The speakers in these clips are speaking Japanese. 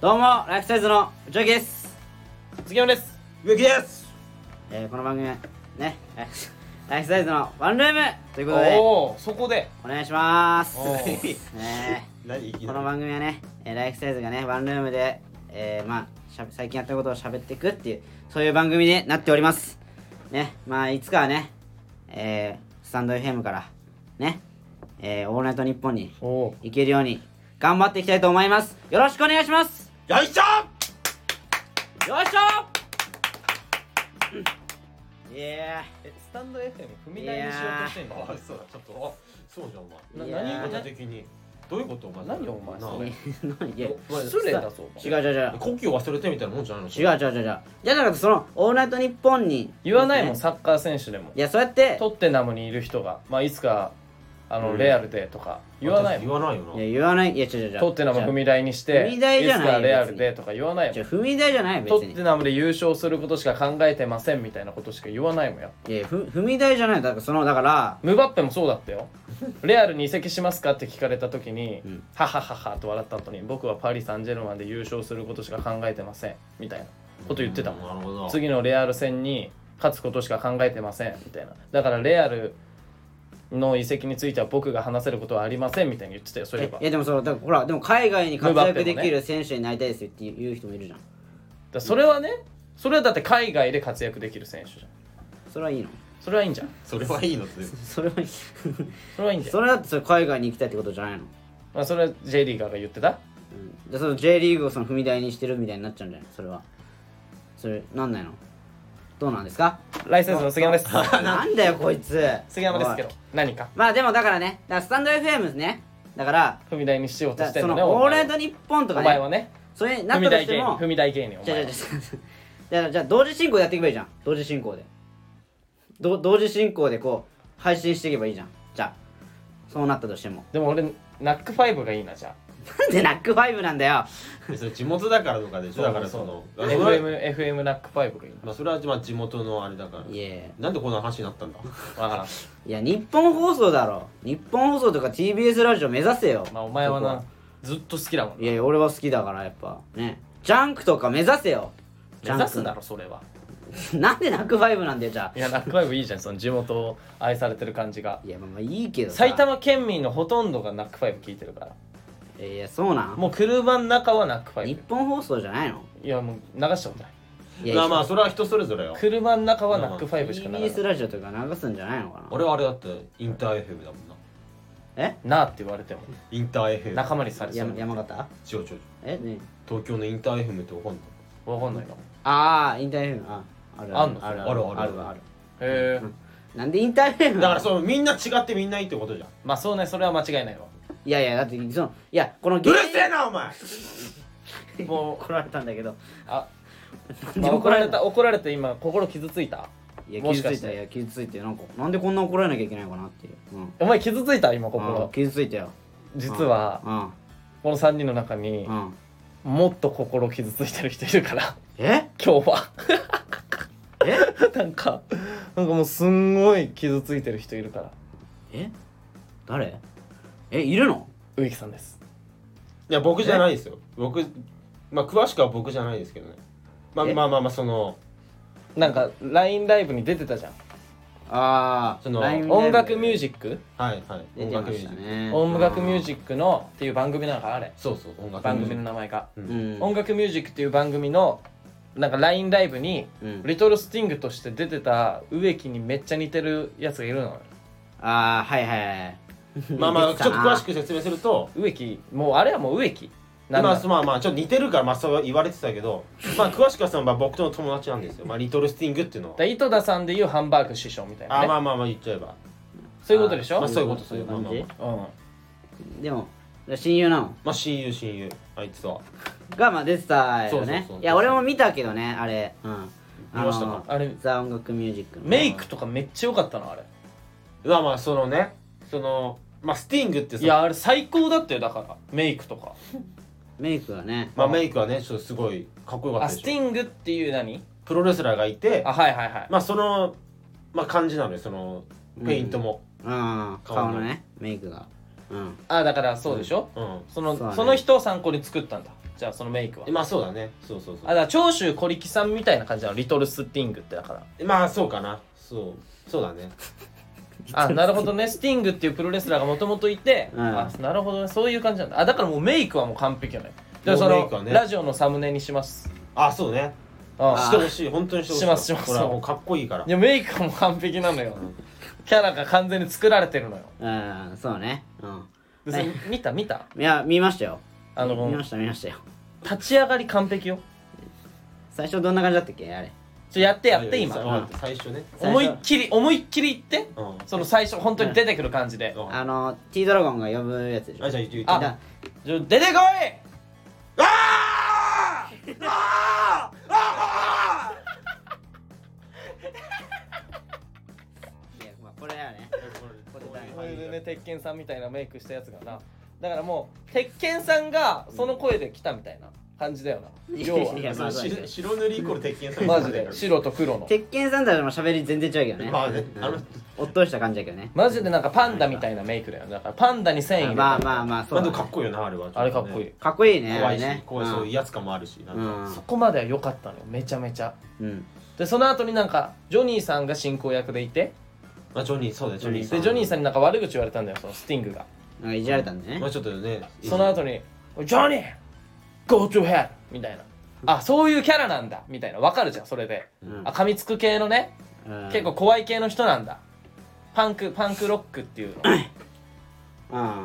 どうもライフサイズの内脇です、杉山です。植木です。えー、この番組はね ライフサイズのワンルームということでおおそこで。お願いします。おー。ね。この番組はね、えーライフサイズがねワンルームで、えー、まあしゃべ最近やったことを喋っていくっていうそういう番組になっております。ね。まあいつかはねえー、スタンド FM からねえー、オールナイトニッポンに行けるように頑張っていきたいと思います。よろしくお願いします。よいしょ！よいしょ！いやえスタンド FM 踏み台にしようとしてんのあそうだちょっと。あそうじゃんお前。な何言い方的にどういうことお前。何お前それ。ー何？いや失礼だぞ違う違う違う。呼吸忘れてみたいなもんじゃないの？違う違う違う違う。いやだからその「オールナイトニッポン」に言わないもんね。サッカー選手でも。いやそうやって。トッテナムにいる人が。まあいつかあのうん。レアルでとか言わない言わないよな。いや言わない。いや違う違うトッテナム踏み台にして踏み台じゃないいつかレアルでとか言わないもん。違う踏み台じゃない別トッにテナムで優勝することしか考えてませんみたいなことしか言わないもんやいやふ踏み台じゃない。だからそのだからムバッペもそうだったよ。レアルに移籍しますかって聞かれた時に、うん。ははははと笑った後に僕はパリ・サンジェルマンで優勝することしか考えてませんみたいなこと言ってたもんなるほど。次のレアル戦に勝つことしか考えてませんみたいな。だからレアルの移籍については僕が話せることはありませんみたいに言ってたよそういえば。えいやでもそのだからほらでも海外に活躍できる選手になりたいですよっていう人もいるじゃん。だそれはねそれはだって海外で活躍できる選手じゃん。それはいいの。それはいいんじゃんそれはいいのって。それはいい。それはいいんじゃん。それだってそれ海外に行きたいってことじゃないの、まあ、それは J リーガーが言ってた？うん、でその J リーグをその踏み台にしてるみたいになっちゃうんじゃないそれは。それなんないの？どうなんですか？ライセンスの杉山です。なんだよこいつ。杉山ですけど何か？まあでもだからねだからスタンド FM ですね。だから踏み台にしようとしてんのねオールナイトニッポンとかお前はね。ねそれになっ踏み台芸人たとしても。踏み台芸人おじゃあじゃあじゃあじゃあ同時進行でやっていけばいいじゃん。同時進行で。ど同時進行でこう配信していけばいいじゃん。じゃあそうなったとしても。でも俺ナックファイブがいいなじゃあなんでナックファイブなんだよ。えそれ地元だからとかでしょ？だからそのうあそれ FM, FM ナックファイブがいいまあそれはまあ地元のあれだから。いやなんでこんな話になったんだ？なわからん。いやニッポン放送だろ。ニッポン放送とか TBS ラジオ目指せよ。まあお前はなずっと好きだもんいやいや俺は好きだからやっぱ。ね。ジャンクとか目指せよ。目指すだろそれは。なんでナックファイブなんだよじゃあ。いやナックファイブいいじゃんその地元を愛されてる感じが。いやまあまあいいけどさ。埼玉県民のほとんどがナックファイブ聞いてるからいやそうなん？もう車の中は NACK5 ニッポン放送じゃないの？いやもう流したことない。いやまあまあそれは人それぞれよ。車の中はナックファイブしか流 TBS れない。ラジオとか流すんじゃないのかな？俺はあれだってインター FM だもんな。え？なあって言われても。インター FM 仲間にされそう。山山形？違う違う違う。え？ね。東京のインター FM ってわかんないわかんないな。ああインター FM。ああるあんの？あるある。あるあるある。へえなんでインター FM？だからそのみんな違ってみんないいってことじゃん。まあそうねそれは間違いないわいやいやだってそのいやこのうるせえなお前。もう怒られたんだけど。あ、ま怒られた怒られて今心傷ついた？いや傷ついたいや傷ついてなんかなんでこんな怒られなきゃいけないのかなっていう。うん。お前傷ついた？今うん心傷ついたよ。実はうん。この3人の中にうん。もっと心傷ついてる人いるから。え？今日は。え？なんかなんかもうすんごい傷ついてる人いるから。え？誰？えいるの？植木さんです。いや僕じゃないですよ。僕まあ詳しくは僕じゃないですけどね。まあえ？まあまあまあそのなんか LINE ライブに出てたじゃん。ああその音楽ミュージック？はいはい。出てましたね。音楽ミュージック。のっていう番組なのかあれ。そうそう音楽番組の名前が、ううん。ん音楽ミュージックっていう番組のなんか LINE ライブに、うん。リトルスティングとして出てた植木にめっちゃ似てるやつがいるのよ。ああはいはいはいまあまあちょっと詳しくく説明すると。植木もうあれはもう植木。なんだまあまあまあちょっと似てるからまあそう言われてたけど。まあ詳しくはそのまあ僕との友達なんですよ。まあリトルスティングっていうのは。だ井戸田さんでいうハンバーグ師匠みたいな、ね、あまあまあまあ言っちゃえば。そういうことでしょ、まあそういうことそういう感じそうん。でも親友なの？まあ親友親友。あいつは。がまあ出てたよね。そうそうそういや俺も見たけどねあれ。うん。見ましたか？のあれ。ザ音楽ミュージックの。メイクとかめっちゃ良かったのあれ。まあまあそのねそのまあスティングってさいやあれ最高だったよだから。メイクとか。メイクがね。まあメイクはねちょっとすごいかっこよかったでしょ。あスティングっていう何？プロレスラーがいてあはいはいはい。まあそのまあ感じなのよそのペイントも、うん顔の。ねメイクが。ううん。あだからそうでしょ、うん。そのそうだね。その人を参考に作ったんだ。じゃあそのメイクは。まあそうだね。そうそうそう。あだから長州小力さんみたいな感じなのリトルスティングってだから。まあそうかな。そう。そうだね あなるほどね。スティングっていうプロレスラーがもともといて、うん。あなるほどね。そういう感じなんだ。あだからもうメイクはもう完璧よね。じゃあそのもうメイクはね。ラジオのサムネにします。あそうね。あしてほしい。本当にしてほしい。しますします。これはもうかっこいいから。いやメイクはもう完璧なのよ。キャラが完全に作られてるのよ。うんそうね。うん。でそれ見た？見た？いや見ましたよ。あの見ました見ましたよ。立ち上がり完璧よ。最初どんな感じだったっけ？あれちょやってやって今。さ最初ね。思いっきり思いっきり言って。うん。その最初本当に出てくる感じで。うん。あの T ドラゴンが呼ぶやつでしょ。あじゃあ言って。言ってあだじゃあ出てこい!いやまあこれやね。これでね鉄拳さんみたいなメイクしたやつがな。だからもう鉄拳さんがその声で来たみたいな感じだよな。要いやは。まあ白白塗りイコール鉄拳さんマジで。白と黒の。鉄拳さんたちも喋り全然違うけどね。まあねうん。あのおっとりした感じだけどね。マジでなんかパンダみたいなメイクだよだからパンダに線入れてまあまあまあそうかっこいいよなあれは。あれかっこいい。かっこいいねあ怖いね怖いそういう威圧感もあるしなんか。うん。そこまでは良かったのよ。めちゃめちゃ。うん。でその後になんかジョニーさんが進行役でいて。まあジョニーそうだよジョニーでさん。ジョニーさんになんか悪口言われたんだよそのスティングが。なんかいじられたんでね。まあちょっとねその後に「ジョニー Go to hell!」みたいな。あそういうキャラなんだ。みたいな。わかるじゃんそれで、うん。あ噛みつく系のね。うん。結構怖い系の人なんだ。パンクパンクロックっていうの。う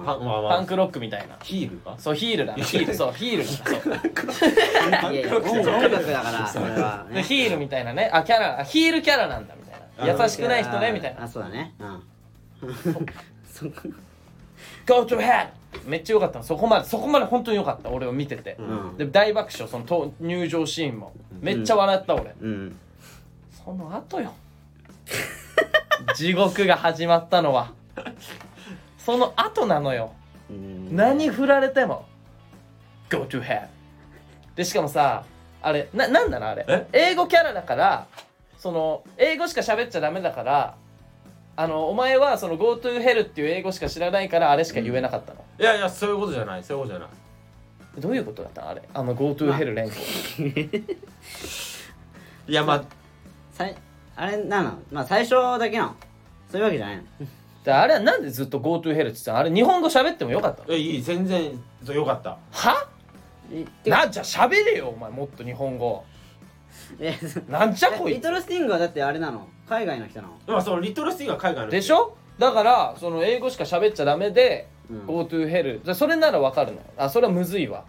ん。パンまあまあ。パンクロックみたいな。ヒールかそうヒールだヒール。そうヒールだそう。いやいや音音楽だからそれはでねヒールみたいなね。あキャラあヒールキャラなんだみたいな。優しくない人ねみたいな。あそうだね。うん。そ Go to hell! めっちゃ良かったの。そこまでそこまで本当に良かった。俺を見てて、うん。で大爆笑。そのと入場シーンも。めっちゃ笑った俺、うん。その後よ。地獄が始まったのは。その後なのよ。うん。何振られても Go to hell でしかもさあれななんなのあれ？え？英語キャラだからその英語しか喋っちゃダメだからあのお前はその Go to hell っていう英語しか知らないからあれしか言えなかったの、いやいやそういうことじゃない。そういうことじゃない。どういうことだった？のあれ？あの Go to hell 連呼 いやまあ。さいあれなの？まあ最初だけなの？そういうわけじゃないの？であれはなんでずっと Go to hell って言ってたの？あれ日本語喋ってもよかったの？いやいい。全然そうよかった。は？なじゃあ喋れよお前もっと日本語。えなんじゃこいつ？リトルスティングはだってあれなの？海外の人なの？まあそのリトルスティが海外のでしょ？だからその英語しか喋っちゃダメで、うん。Go to hell じゃあそれならわかるの。よあそれはむずいわ。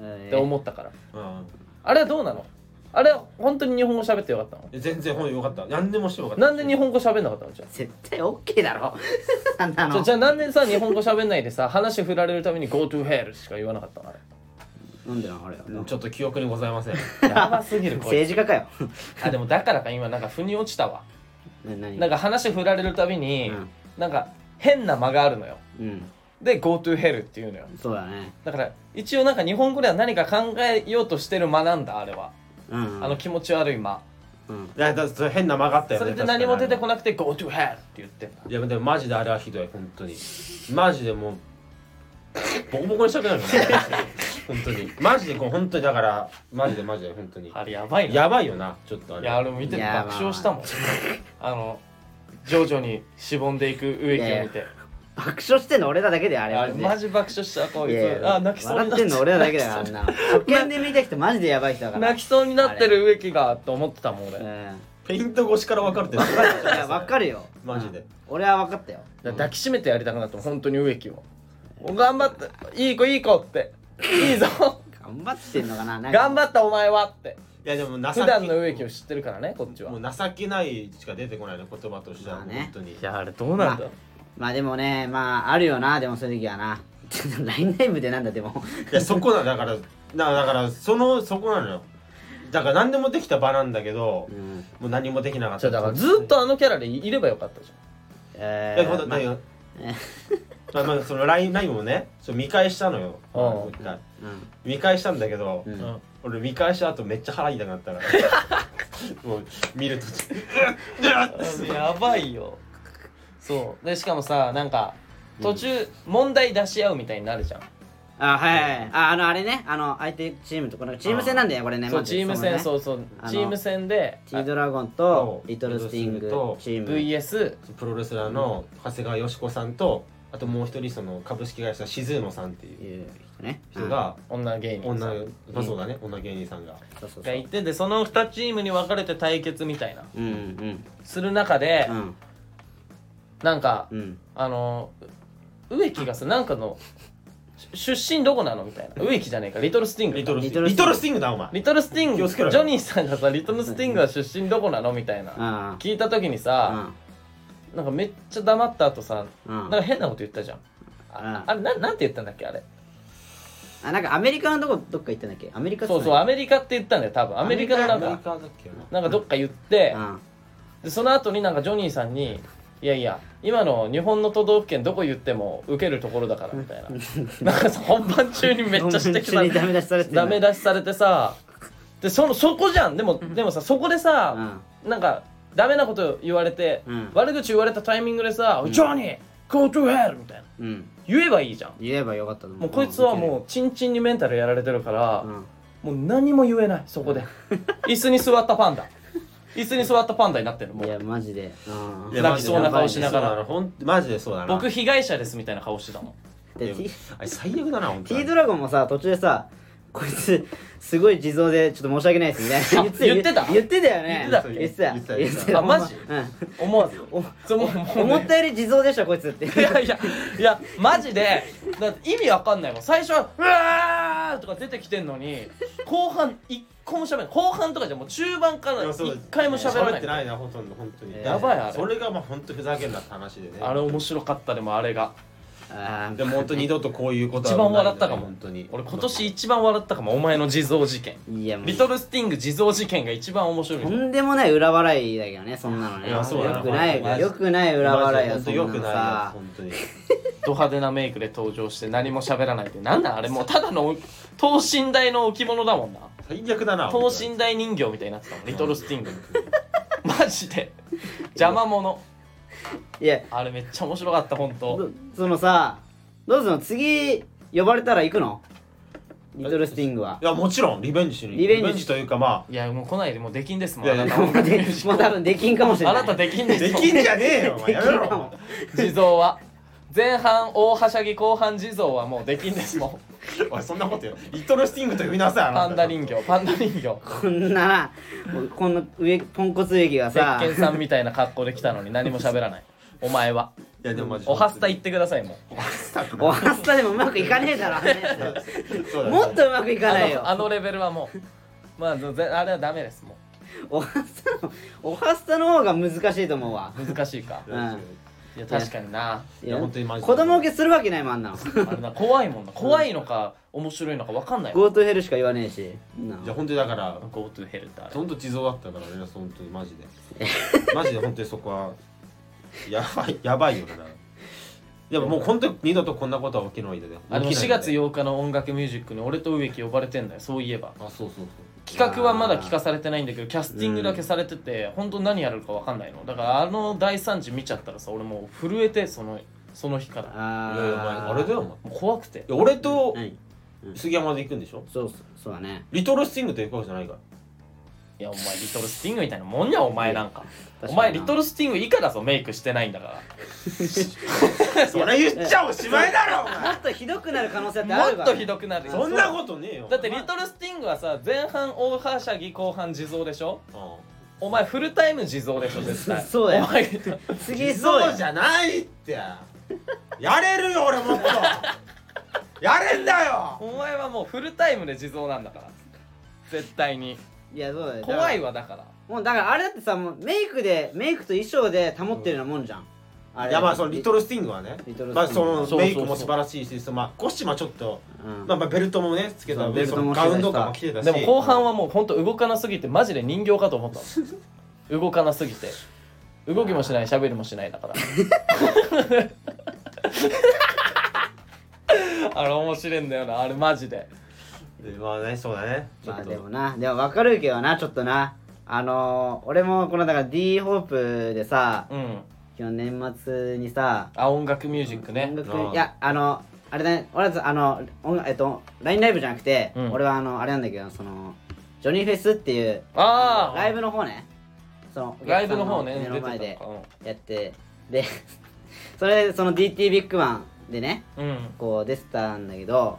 えー。って思ったから。うん。あれはどうなの？あれは本当に日本語喋ってよかったの？全然ほんよかった。何でもしてよかった。なんで日本語喋んなかったの？じゃ絶対 OK だろ。あんなじゃあじゃあなんでさ日本語喋んないでさ話振られるために Go to hell しか言わなかったの？あれなんでなのあれうんちょっと記憶にございません。やばすぎるこい政治家かよ。つあでもだからか今なんか腑に落ちたわ。な何？なんか話振られるたびに、うん。なんか変な間があるのよ。うん。で Go to hell っていうのよ。そうだね。だから一応なんか日本語では何か考えようとしてる間なんだあれは、うんあの気持ち悪い間。うん。いやだそれ変な間があったよねそれで何も出てこなくて Go to hell って言ってんだ。いやでもマジであれはひどい本当に。マジでもうボコボコにしたくなるよね 本当に。マジでこう本当にだからマジでマジで本当に。あれやばいな。やばいよなちょっとあれ。いやあれ見てていや爆笑したもん。あ。の徐々にしぼんでいく植木を見て。爆笑してんの俺らだけであれあれマジ爆笑したこいいやいつやあ泣きそうにな笑ってんの俺らだけだよあんな。の初見で見た人マジでやばい人だから。泣きそうになってる植木がと思ってたもん俺。ペイント越しから分かるって。いや分かるよ。マジで。うん。俺は分かったよ。ら抱きしめてやりたくなったもん本当に植木を。お頑張っていい子いい子っていいぞ。頑張ってんのかななんか。頑張ったお前はって。いやでも情け普段の植木を知ってるからねこっちは。もう情けないしか出てこないね言葉としてはまあね。本当に。いやあれどうなんだ、まあでもねまああるよなでもそういう時はな。LINE ライブでなんだでも。いやそこなんだからだだからそのそこなのよ。だから何でもできた場なんだけどうん。もう何もできなかった。だからずっとあのキャラでいればよかったじえいやほんとまああまあその LINE ライブもねそう見返したのよ。うん。もう一回。うん見返したんだけど、うん。俺見返した後めっちゃ腹痛くなったから。もう見ると やばいよ。そう。でしかもさなんか途中問題出し合うみたいになるじゃん。あはいはいはい。ああのあれね。あの相手チームとこのチーム戦なんだよねこれね。マジそうチーム戦うそうそう。あのチーム戦でティードラゴンそとう。リトルスティングチーム VS プロレスラーの長谷川よし子さんとあともう一人その株式会社しずうのさんっていういう人ね。人が女芸人さ女ん。まあそうだね。女芸人さんが。そうそうそう。がいてでその2チームに分かれて対決みたいな。うんうん。する中でうん。なんかうん。あの植木がさなんかの出身どこなのみたいな。植木じゃねえか。リトルスティングリトルスティング。リトルスティングだお前。リトルスティング。ジ気をつけろよョニーさんがさリトルスティングは出身どこなのみたいな。あ聞いた時にあさなんかめっちゃ黙った後さうん。なんか変なこと言ったじゃん。ああれななんて言ったんだっけあれ。あなんかアメリカのどこどっか行ったんだっけ？アメリカそうそうアメリカって言ったんだよ多分。アメリカ？のなんかアメリカだっけな。なんかどっか言ってうん。でその後になんかジョニーさんにいやいや今の日本の都道府県どこ言っても受けるところだからみたいな。なんかさ本番中にめっちゃ指摘され本当にダメ出しされてんだダメ出しされてさでそのそこじゃん。でもでもさそこでさ、なんかダメなこと言われて、うん。悪口言われたタイミングでさ「ジョニー Go to hell!」みたいな。うん。うん言えばいいじゃん。言えばよかったもうこいつはもうチンチンにメンタルやられてるから、うん。もう何も言えないそこで。椅子に座ったパンダ。椅子に座ったパンダになってるもいうやうマジで。うんいや泣きそうな顔しながら。マジでそうだなほんマジでそうだな。僕被害者ですみたいな顔してたもん。で T あれ最悪だな本当に。ティードラゴンもさ途中でさこいつすごい地蔵でちょっと申し訳ないですみたいな。言ってた言ってた？よね。言ってた言ってた。言ってた。言ってた。あマジ？うん。思わず。思ったより地蔵でしょこいつって。いやいやいやマジで。だって意味わかんないもん。最初は「うわー!」とか出てきてんのに後半一個も喋らない。後半とかじゃもう中盤から一回も喋らない。ってないなほとんど本当に。やばいあれ。それがまあ本当ふざけんなって話でね。あれ面白かったでもあれがでも本当二度とこういうことは一番笑ったかも。本当に。俺今年一番笑ったかもお前の地蔵事件。いやもう。リトルスティング地蔵事件が一番面白いとんでもない裏笑いだけどねそんなのね。いやそうだな。よくないよくない裏笑いよ本そんなの当よくないよさ本当に。ド派手なメイクで登場して何も喋らないってなんだあれもうただの等身大の置物だもんな。最悪だな等身大人形みたいになってたもんリトルスティング マジで。邪魔者いや。あれめっちゃ面白かった本当どそのさどうするの次呼ばれたら行くの？リトルスティングは。いやもちろんリベンジしにリベンジというかまいやもう来ないでもうできんですもん。いやいやあなたもうでもう多分できんかもしれない。あなたできんあですできんじゃねえよお前。やめろ。地蔵は。前半大はしゃぎ後半地蔵はもうできんですもんおいそんなことよ。リトルスティングと呼びなさいあなた。パンダ人形パンダ人形。こんなこんな上ポンコツ植木が鉄さ拳さんみたいな格好で来たのに何も喋らない。お前は。いやでもマジ。おはスタ言ってくださいもう。おはスタでもうまくいかねえだろあんなやそうだね。つもっとうまくいかないよ。あのあのレベルはもう。まあぜあれはダメですもおはスタのおはスタの方が難しいと思うわ。う難しいか。うんいや確かにな。いや本当にマジで子供受けするわけないもんあんなの。あれな怖いもんな。怖いのか面白いのか分かんないもん GoTo ヘルしか言わねえし。なじゃあ本当にだから Go to hell ってあれ。本当地蔵だったからね本当にマジで。マジで本当にそこはやばい やばいよなでももう本当に二度とこんなことは起きないでね。あでも4起きないで月8日の音楽ミュージックに俺と植木呼ばれてんだよ。そういえば。あそうそうそう企画はまだ聞かされてないんだけどキャスティングだけされてて、本当何やるか分かんないの。だからあの大惨事見ちゃったらさ俺もう震えてそのその日から。あいやいやお前あれだよお前。いもう怖くて。や俺と何杉山で行くんでしょ？そうそうそうだね。リトルスティングって行くわけじゃないからいやお前リトルスティングみたいなもんやお前なんか。お前リトルスティング以下だぞメイクしてないんだから。それ言っちゃおしまいだろお前。もっとひどくなる可能性ってあるからもっとひどくなる。よ。そんなことねえよ。だってリトルスティングはさ前半大はしゃぎ後半地蔵でしょ？うん。お前フルタイム地蔵でしょ絶対。そうだよ。お前次そうや。そうじゃないって。やれるよ俺もっと。やれんだよ。お前はもうフルタイムで地蔵なんだから。絶対にいやそうだよ。怖いわわだから。もうだからあれだってさもうメイクでメイクと衣装で保ってるようなもんじゃん、あいやまあそのリトルスティングはね。リトルスティング。まあそのそうそうそうメイクも素晴らしいしそのまあコスチュームはちょっとうん。まあまあベルトもねつけたそうベルトもそのガウンとかも着てたし。でも後半はもうほんと動かなすぎてマジで人形かと思った。の動かなすぎて。動きもしない喋りもしないだから。あれ面白いんだよなあれマジででまあねそうだね。まあでもな。でも分かるけどなちょっとな。あのー、俺もこのだから D ホープでさうん。去年年末にさあ音楽ミュージックね。音楽いやあのあれだね俺はあの音楽えっと LINE ライブじゃなくて、うん。俺はあのあれなんだけどそのジョニーフェスっていうああライブの方ね。そのライブの方ね目の前でやってで それでその DT ビッグマンでねうん。こう出てたんだけど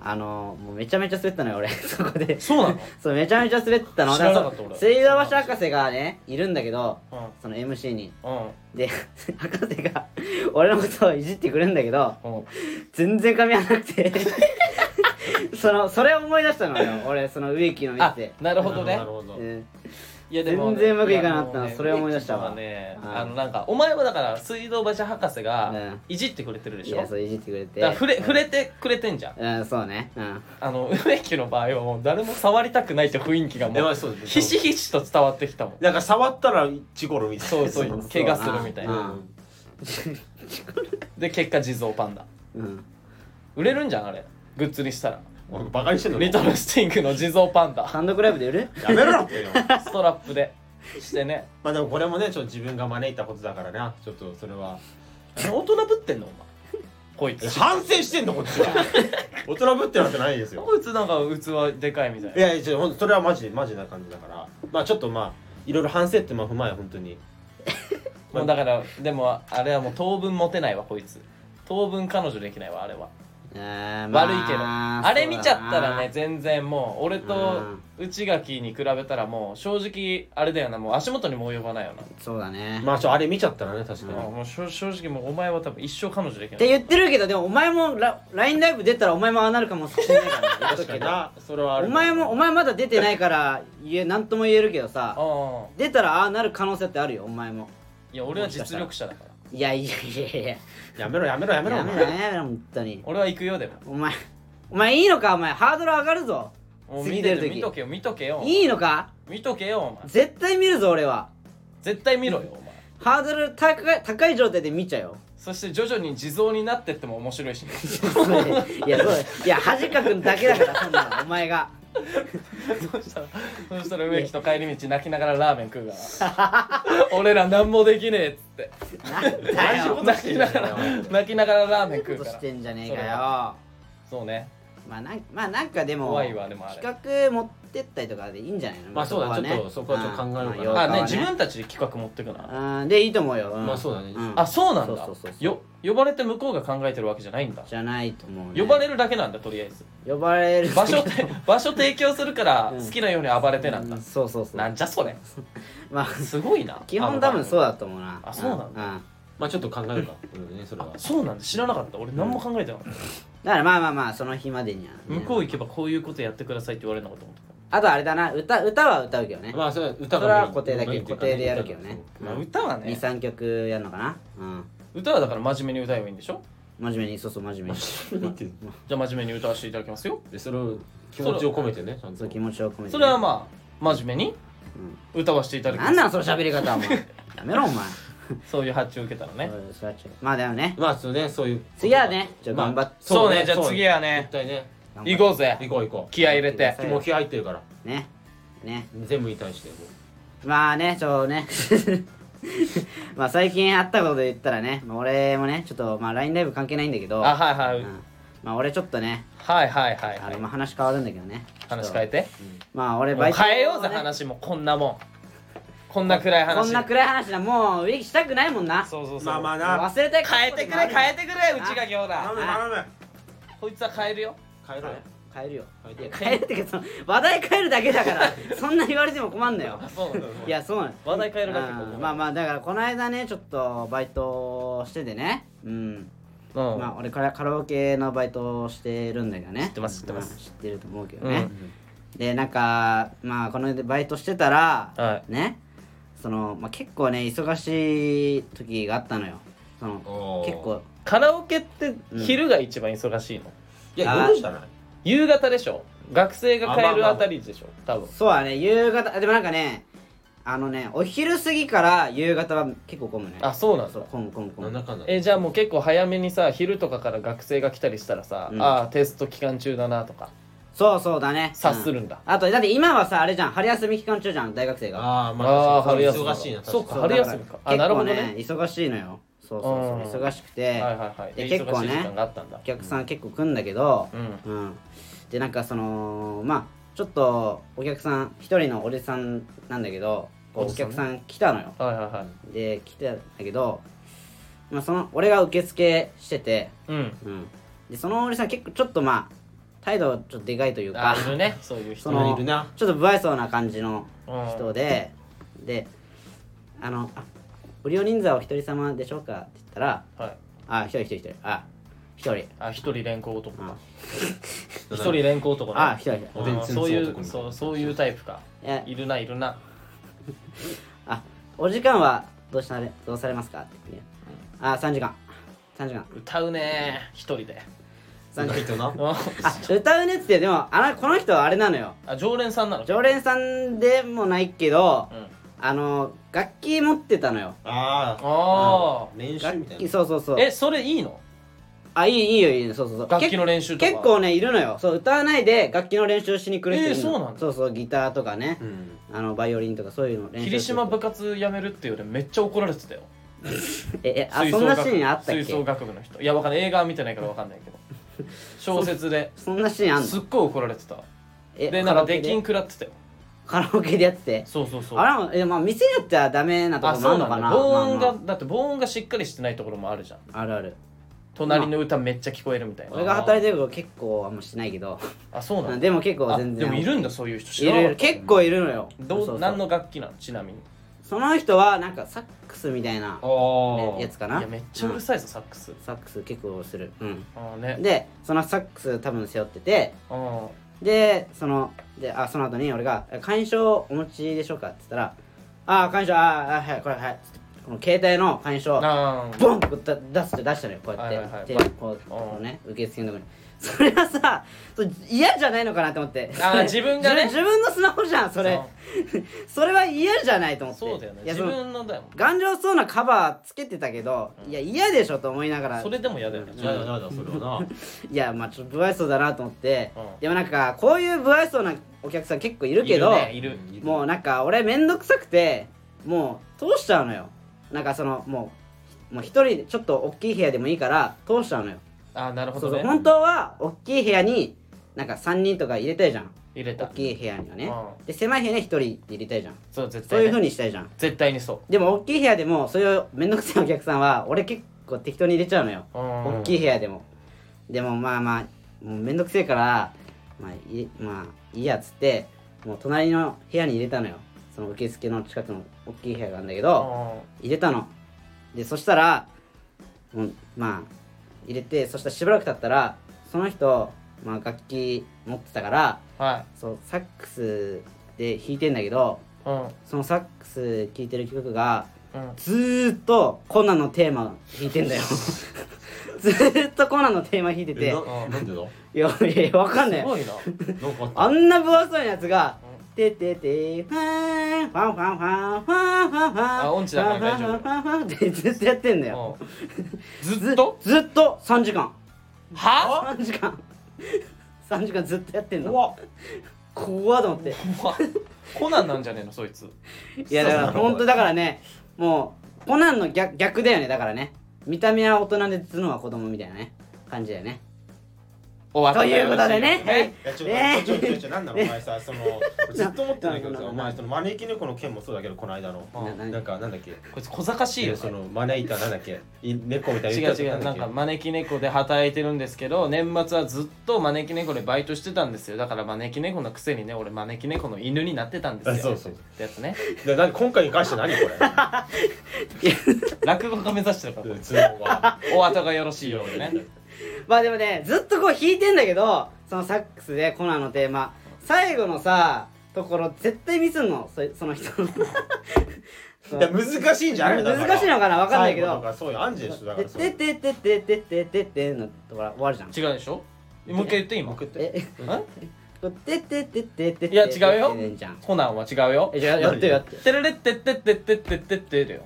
あのもうめちゃめちゃ滑ったのよ俺。そこで。そうなの？そうめちゃめちゃ滑ったの。知らなかった俺。水道橋博士がねいるんだけどうん。その MC に。うん。で 博士が俺のことをいじってくるんだけどうん。全然噛み合わなくて。そのそれを思い出したのよ俺その植木の見て、なるほどね。なるほど。うんいやでもね全然うまくいかなかったなそれ思い出したわ。ねうんあのなんかお前はだから水道橋博士うがん。いじってくれてるでしょ？いやそういじってくれて。だから触れ触れてくれてんじゃん。うんそうね。うん。あの植木の場合はもう誰も触りたくないって雰囲気がもうえまあそう。ひしひしと伝わってきたもん。なんか触ったらチゴロみたいな。そうそう怪我するみたいうん。なで結果地蔵パンダ。うん。売れるんじゃんあれ。グッズにしたら俺バカにしてんの？リトルスティングの地蔵パンダ。単独ライブで売る？やめろ！ってよストラップで。してね。まあでもこれもねちょっと自分が招いたことだからな。ちょっとそれは。大人ぶってんの？お前こいつ。反省してんのこっちは。大人ぶってなんてないですよ。こいつなんか器でかいみたいいやいやほんとそれはマジでマジな感じだから。まあちょっとまあいろいろ反省ってまあ踏まえ本当に。もうだからでもあれはもう当分モテないわこいつ。当分彼女できないわあれは悪いけど。あれ見ちゃったらね全然もう俺とう内垣に比べたらもう正直あれだよなもう足元にも及ばないよな。そうだね。まあちょあれ見ちゃったらね確かに、もう正正直もうお前は多分一生彼女できない。って言ってるけどでもお前もラ LINE ライブ出たらお前もああなるかもしれないから確くけど。かになそれはあるお前もお前まだ出てないから言えなんとも言えるけどさああ出たらああなる可能性ってあるよお前も。いや俺は実力者だからいやいやいやいや。やめろやめろやめろ。やめろやめろ本当に。俺は行くよでも。お前お前いいのかお前。ハードル上がるぞ。もう次出る時。見とけよ見とけよいいのか？見とけよお前。絶対見るぞ俺は。絶対見ろよお前。ハードル高い高い状態で見ちゃうよ。そして徐々に地蔵になってっても面白いしね。いやそういや恥かくんだけだからそんなの。お前が そしたらそしたら植木と帰り道泣きながらラーメン食うから 俺ら何もできねえっつって。なんだよ。泣きながら 泣きながらラーメン食うから。ことしてんじゃねえかよ。そうね。まあなんまあなんかでも怖いわでもあれ。企画持ってったりとかでいいんじゃないの？まあそうだこはちょっとそこはちょっと考えようかな。うん。まああね。ね自分たちで企画持ってくな。うん。でいいと思うよ、ん。まあそうだね。ん。あそうなんだ。そうそうそうそう。よ呼ばれて向こうが考えてるわけじゃないんだ。じゃないと思う、ね、呼ばれるだけなんだとりあえず。呼ばれる場所て場所提供するからうん。好きなように暴れてなんだ。うんそうそうそう。なんじゃそれ。まあすごいな。基本多分そうだと思うな。あそうなんだ。だ、うん。まあちょっと考えるか。うんねそれは。あそうなんだ。知らなかった。俺何も考えてなかった。だからまあまあまあその日までには、ね、向こう行けばこういうことやってくださいって言われるのかと思っあとあれだな歌歌は歌うけどね、まあそれは歌それは固定だけ固定でやるけどね。た、まあ、歌はね。23曲やるのかな。うん。歌はだから真面目に歌えばいいんでしょ？真面目にそうそう真面目に。で じゃあ真面目に歌わせていただきますよ。それを気持ちを込めてねちゃんと。そう気持ちを込めてね、それはまあ真面目に歌わせていただきます。なんなんその喋り方お前。やめろお前。そういう発注受けたらね。そうそれは違うまあでもね。まあそうねそういう。次はね。じゃあ頑張って、そうね。じゃあ次はね。絶対ね行こうぜ。行こう行こ気合い入れて。うもう気合入ってるから。ね。ね。全部に対しても。まあねちょね。まあ最近あったことで言ったらね、まあ、俺もねちょっとまあ LINE ライブ関係ないんだけど。あはいはい、うん。まあ俺ちょっとね。はいはいはいはい。あのまあ話変わるんだけどね。話変えて。まあ俺バイト、変えようぜ話も。こんなもん。こんな暗い話。こんな暗い話だ。もう植木したくないもんな。そうそうそう。まあまあな。忘れて変えてくれ変えてくれうちが今日頼むだ頼む。こいつは変えるよ変える。よ。変えてい。や変えるってかその話題変えるだけだからそんな言われても困ん のよ。あそうなんだいやそうなの。話題変えるだけうん。まあまあだからこの間ねちょっとバイトしててね。うん。うん。まあ俺からカラオケのバイトをしてるんだけどね。知ってます知ってます。知ってると思うけどね。うん、でなんかまあこのバイトしてたら、はねその、まあ、結構ね忙しい時があったのよ。そのおー。結構。カラオケって昼が一番忙しいの？いや夜じゃない夕方でしょ。学生が帰るあたりでしょ。多分。そうだね。夕方でもなんかねあのねお昼過ぎから夕方は結構混むね。あそうなんだ。そう混む混む混む。なんだかんだ。えじゃあもう結構早めにさ昼とかから学生が来たりしたらさ、うん。ああテスト期間中だなとか。そうそうだね。察するんだ。うん。あとだって今はさあれじゃん。春休み期間中じゃん大学生が。ああまあ春休み忙しいなそうか確春休みか。あなるほどね。結構ね忙しいのよそうそううん。そう忙しくて、はいはいはい。でで結構ねお客さん結構来んだけどうん。うん、でなんかそのまあちょっとお客さん一人のおじさんなんだけどお客さん来たのよ。はいはいはい。で来てんだけど、まあ、その俺が受付してて、うん。うん、でそのおじさん結構ちょっとまあ態度ちょっとでかいというかあいるね。そういう人。いるな。ちょっと不愛想な感じのうん。人で、であのあご利用人数はお一人様でしょうかって言ったらはい。あ一人一人一人。あ一人。あ一人連行男。かあ。一人連行男ね。あ一人。一人おでんつんつんそういう男みたいな。そうそういうタイプか。え。いるないるな。あお時間はどうしどうされますかって言って。あ3時間。3時間。歌うね一人で。3時間意外とな？う んあ歌うねっつってでもあのこの人はあれなのよ。あ常連さんなの？常連さんでもないけどうんあの楽器持ってたのよ。あああ練習みたいな。そうそうそう。あえそれいいの？あいいいいよいいよ。そうそうそう。楽器の練習とか？結構ねいるのよ。そう歌わないで楽器の練習しに来る人いるの。えーそうなんだ。そうそうギターとかね。うん。あのバイオリンとかそういうの練習霧島部部活やめるっていうよりめっちゃ怒られてたよ。ええあ吹奏楽そんなシーンあったっ吹奏け楽部の人。いやわかんない。映画見てないからわかんないけど。小説で。そんなシーンあんの？すっごい怒られてた。えでなんかカラオケ出禁食らってたよカラオケでやってて。そうそうそう。あれもえまあ店によってはダメなとこあろもあるのかな。防音がまあだって防音がしっかりしてないところもあるじゃん。まああるある。隣の歌めっちゃ聞こえるみたいな。俺が働いてる頃結構あんましないけど。あそうなんだ。でも結構あ全然。でもいるんだそういう人。知いる。いらなかった。る結構いるのよ。どそう何の楽器なの？ちなみに。その人はなんかサックスみたいなああやつかな。いやめっちゃうるさいぞサックス。サックス結構する。うん。ああね。でそのサックス多分背負ってて。あでそのであその後に俺が「会員証お持ちでしょうか?」って言ったら「ああ会員証ああはいこれはい」この携帯の会員証ボンって出して出したのよこうやって、はいはいはい。こうこうね受付のとこにそれはさ嫌じゃないのかなって思って。あー自分がね。自 自分のスマホじゃんそれ。それは嫌じゃないと思って。そうだよね。自分のだよ。頑丈そうなカバーつけてたけど、いや嫌でしょと思いながら。それでも嫌だよね。やだやだそれはな。いやまあちょっと不愛想だなと思って、うん。でもなんかこういう不愛想なお客さん結構いるけどいるね。いる。もうなんか俺めんどくさくてもう通しちゃうのよ。なんかそのもうもう一人でちょっと大きい部屋でもいいから通しちゃうのよあなるほそうどね。そう本当は大きい部屋になんか3人とか入れたいじゃん。大入れた。きい部屋にはね。うん。で狭い部屋に1人入れたいじゃん。そう絶そういう風対ねにしたいじゃん。絶対にそでも大きい部屋でもそういうめんどくさいお客さんは俺結構適当に入れちゃうのよ。ううん。大きい部屋でも。でもまあまあもうめんどくせえからまあいいまあいいやっつってもう隣の部屋に入れたのよ。その受付の近くの大きい部屋があるんだけど入れたの。でそしたらもうまあ入れてそしたらしばらく経ったらその人、まあ、楽器持ってたからはそうサックスで弾いてんだけどいうん。そのサックス聴いてる曲がうん。ずーっとコナンのテーマ弾いてんだよ。ずーっとコナンのテーマ弾いてて。えななんでだ？いやいやわかんない。すごいな。なんかあった。あんな分厚そうなやつが「てててファーンファンファンファンファンファンファンあ音痴だから大丈夫。ファンファンファンファンって ずっとやってんだよ。うん。ずっと？ずっと3時間。は？3時間。3時間ずっとやってんの。怖っ。怖っと思って。怖っ。コナンなんじゃねえのそいつ。いやだから本当だからねもうコナンの逆逆だよねだからね。見た目は大人で頭脳は子供みたいなね感じだよね終わったということでね。はい。いやちょねちょちょちょちょなんなのお前さそのずっと思ってんだけど ななさお前その招き猫の件もそうだけどこの間の。なななんかなんだっけ？こいつ小賢しいよね。その招いたなんだっけ？い猫みたいな違う違うなんか招き猫で働いてるんですけど年末はずっと招き猫でバイトしてたんですよ。だから招き猫のくせにね俺招き猫の犬になってたんですよ。あそうそうってやつね。で何今回に関して何こ 落語家目指してるかられ通報は。お後がよろしいようでねまあでもねずっとこう弾いてんだけどそのサックスでコナンのテーマ。最後のさところ絶対ミスんの。そその人そう いや難しいんじゃない難しいのかな？わかんないけど。そういうアンジでしょだから。ててててててててのところ終わるじゃん違うでしょもう一回言っててえてててててていや違うよコナンは違うよえじゃあやってよやっててれれってってってってってってってだよ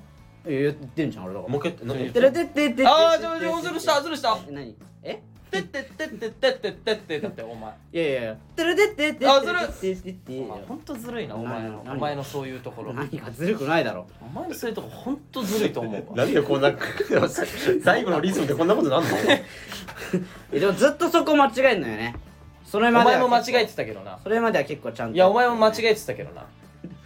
えやってんじゃん俺だから。もう一回何てれてってってああじゃあじゃあずるしたずるした。何え？てってってってってってってってってお前いやいやいやてれてってってあずるってってほんとずるいなお前のお前のそういうところ何がずるくないだろお前のそういうとこほんとずるいと思うなんでこんな最後のリズムでこんなことなんのえでもずっとそこ間違えんのよねそれまでお前も間違えてたけどなそれまでは結構ちゃんといやお前も間違えてたけどな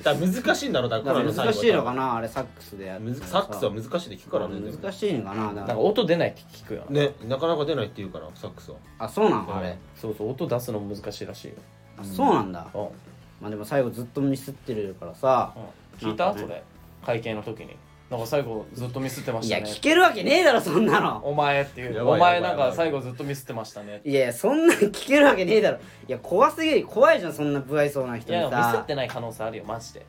だから難しいんだろだかだから難しいのかなあれサックスでやってむずサックスは難しいで聞くからねでも難しいのかなだなんから。か音出ないって聞くよ。なねなかなか出ないって言うからサックスは。あそうなのはいあれ。そうそう音出すのも難しいらしいよ。あそうなんだ。うん。まあでも最後ずっとミスってるからさ。聞いた？なんかね。それ。会見の時になんか最後ずっとミスってまいやしたね。聞けるわけねえだろそんなの。お前っていう。いお前なんやばいやばい。か最後ずっとミスってましたね。いやいやそんなん聞けるわけねえだろ。いや怖すぎる。怖いじゃんそんな不愛想ない人にやミスっさてない可能性あるよマジで。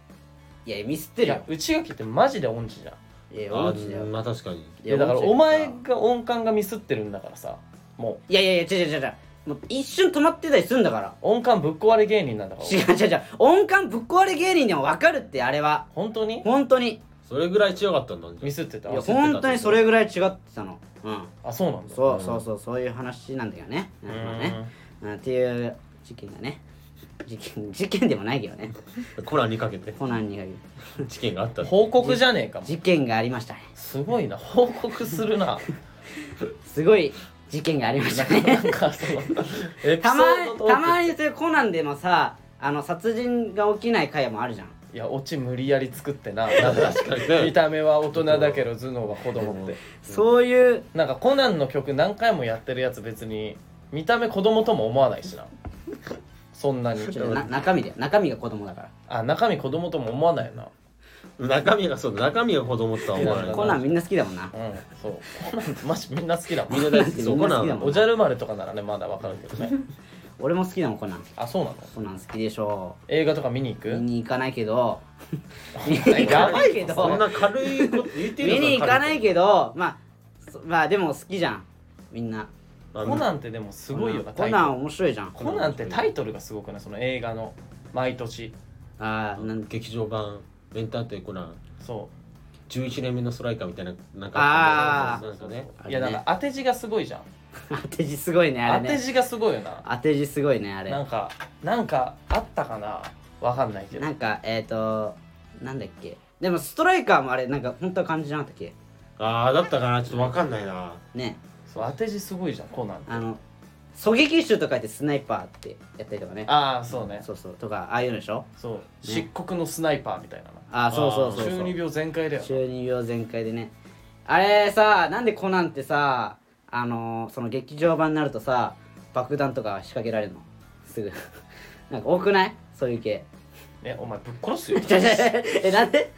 いやミスっているよ。や内垣ってマジで音痴じゃん。いやあ音痴だよ。まあ確かに。いやだから音痴お前が音感がミスってるんだからさもいやいやいや違う違う違うもう一瞬止まってたりするんだから。う音感ぶっ壊れ芸人なんだから。違う違う違う。音感ぶっ壊れ芸人でも分かるってあれは。本当に？本当にそれぐらい違かったんだ。ミスってた？いや本当にそれぐらい違ってたの。うん。あそうなんだ。そうそうそうそういう話なんだよね。うまあね。うんっていう事件がね。事件 事件でもないけどね。コナンにかけて。コナンに限る事件があった。報告じゃねえかも。事件がありましたね。すごいな。報告するな。すごい事件がありましたなねんかその エピソたまードトークたまにそういうコナンでもさあの殺人が起きない回もあるじゃんいやオチ無理やり作ってな。なんか確かにね。見た目は大人だけど頭脳は子供って。そういう。なんかコナンの曲何回もやってるやつ別に見た目子供とも思わないしな。そんなに。ちょっとな中身で中身が子供だから。あ中身子供とも思わないよな。中身がそうだ中身が子供とは思わない。うんコナンみんな好きだもんな。うんそう。コナンマジみんな好きだもん。みんな大好きそうみコナンんな好きだもんおじゃる丸とかならねまだわかるけどね俺も好きだもんコナン。あそうなの？コナン好きでしょ。映画とか見に行く？見に行かないけど。見に行かないけど。そんな軽いこと言ってる見に行かないけど。まあそまあでも好きじゃん。みんな。どコナンってでもすごいよなコナン面白いじゃん。コナンってタイトルがすごくない？その映画の毎年。ああなん劇場版エンターテイコナン。そ11年目のストライカーみたいななんかあー。なんかね。ういやなんか当て字がすごいじゃん当て字すごいねあれね。当て字がすごいよな。当て字すごいねあれ。なんかなんかあったかな？わかんないけど。なんかえっ、ー、となんだっけ？でもストライカーもあれなんか本当は感じじゃなかったっけ？ああだったかな？ちょっとわかんないな。ね。そう当て字すごいじゃんコナンあの狙撃手とか言ってスナイパーってやったりとかね。ああそうね。そうそうとかああいうのでしょ？そう。漆黒のスナイパーみたいなああそうそうそうそう。中二病全開だよな。中二病全開でね。あれさなんでコナンってさあのーその劇場版になるとさ爆弾とか仕掛けられるの？すぐ。なんか多くない？そういう系。えお前ぶっ殺すよ。えなんで？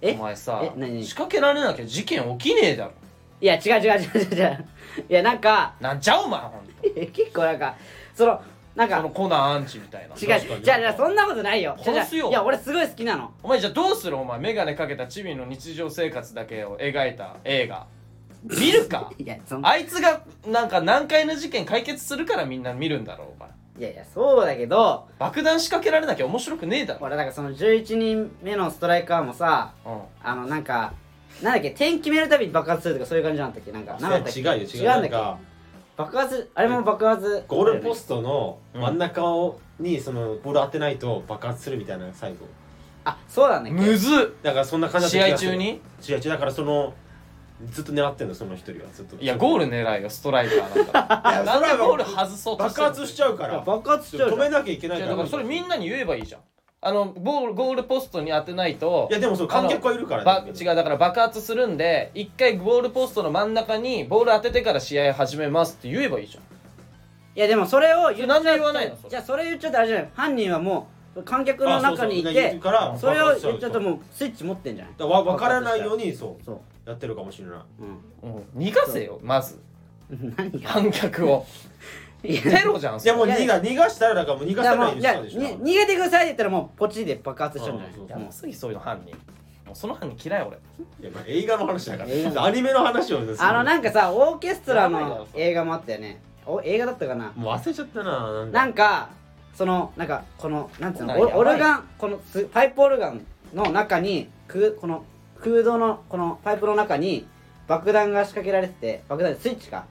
え？お前さ仕掛けられなきゃ事件起きねえだろ。いや違う違う違う違う違う。いやなんかなんちゃうお前ほんと。え結構なんかそのなんかそのコナンアンチみたいな。違う。確かに。じゃあそんなことないよ。殺すよ。いや俺すごい好きなの。お前じゃあどうする？お前眼鏡かけたチビの日常生活だけを描いた映画見るか？いやそんあいつがなんか難解な事件解決するからみんな見るんだろうお前。いやいやそうだけど。爆弾仕掛けられなきゃ面白くねえだろ。ほらなんかその11人目のストライカーもさうん。あのなんかなんだっけ？点決めるたびに爆発するとかそういう感じなんだっけなんかなんだったっけ？違うよ違う違うんだっけ？なんか爆発あれも爆発。ゴールポストのうん。真ん中をにそのボール当てないと爆発するみたいな最後。あそうなんだっけ？むずっ。だからそんな感じ試だった気がする。合中に？試合中だからそのずっと狙ってんのその一人はずっと。いやゴール狙いよストライカーなんだ いやなんでそれはゴール外そうとして爆発しちゃうから。爆発しちゃう止めなきゃいけないから。いやだからそれみんなに言えばいいじゃん。あのボールゴールポストに当てないといやでもそう観客はいるからば違うだから爆発するんで一回ゴールポストの真ん中にボール当ててから試合始めますって言えばいいじゃんいやでもそれを言っちゃなんで言わないのそれじゃあそれ言っちゃったらあれじゃない犯人はもう観客の中にいてからそれを言っちゃうともう。スイッチ持ってんじゃないだからわ分からないようにそう。そう。やってるかもしれない。うん。うん逃がせよまず。何が？観客を。いや。テロじゃんいやもう逃が逃がしたらだからもう逃がさないようにいやしたでしょに逃げてくださいって言ったらもうポチで爆発しちゃうんじゃない？やもうすぐそういうの犯人もうその犯人嫌い俺。いやまあ映画の話だから。アニメの話をするあのなんかさオーケストラの映画もあったよね。お映画だったかな？もう忘れちゃったななんかそのなんかこのなんつうのオオルガンこのスパイプオルガンの中に空この空洞のこのパイプの中に爆弾が仕掛けられてて爆弾スイッチか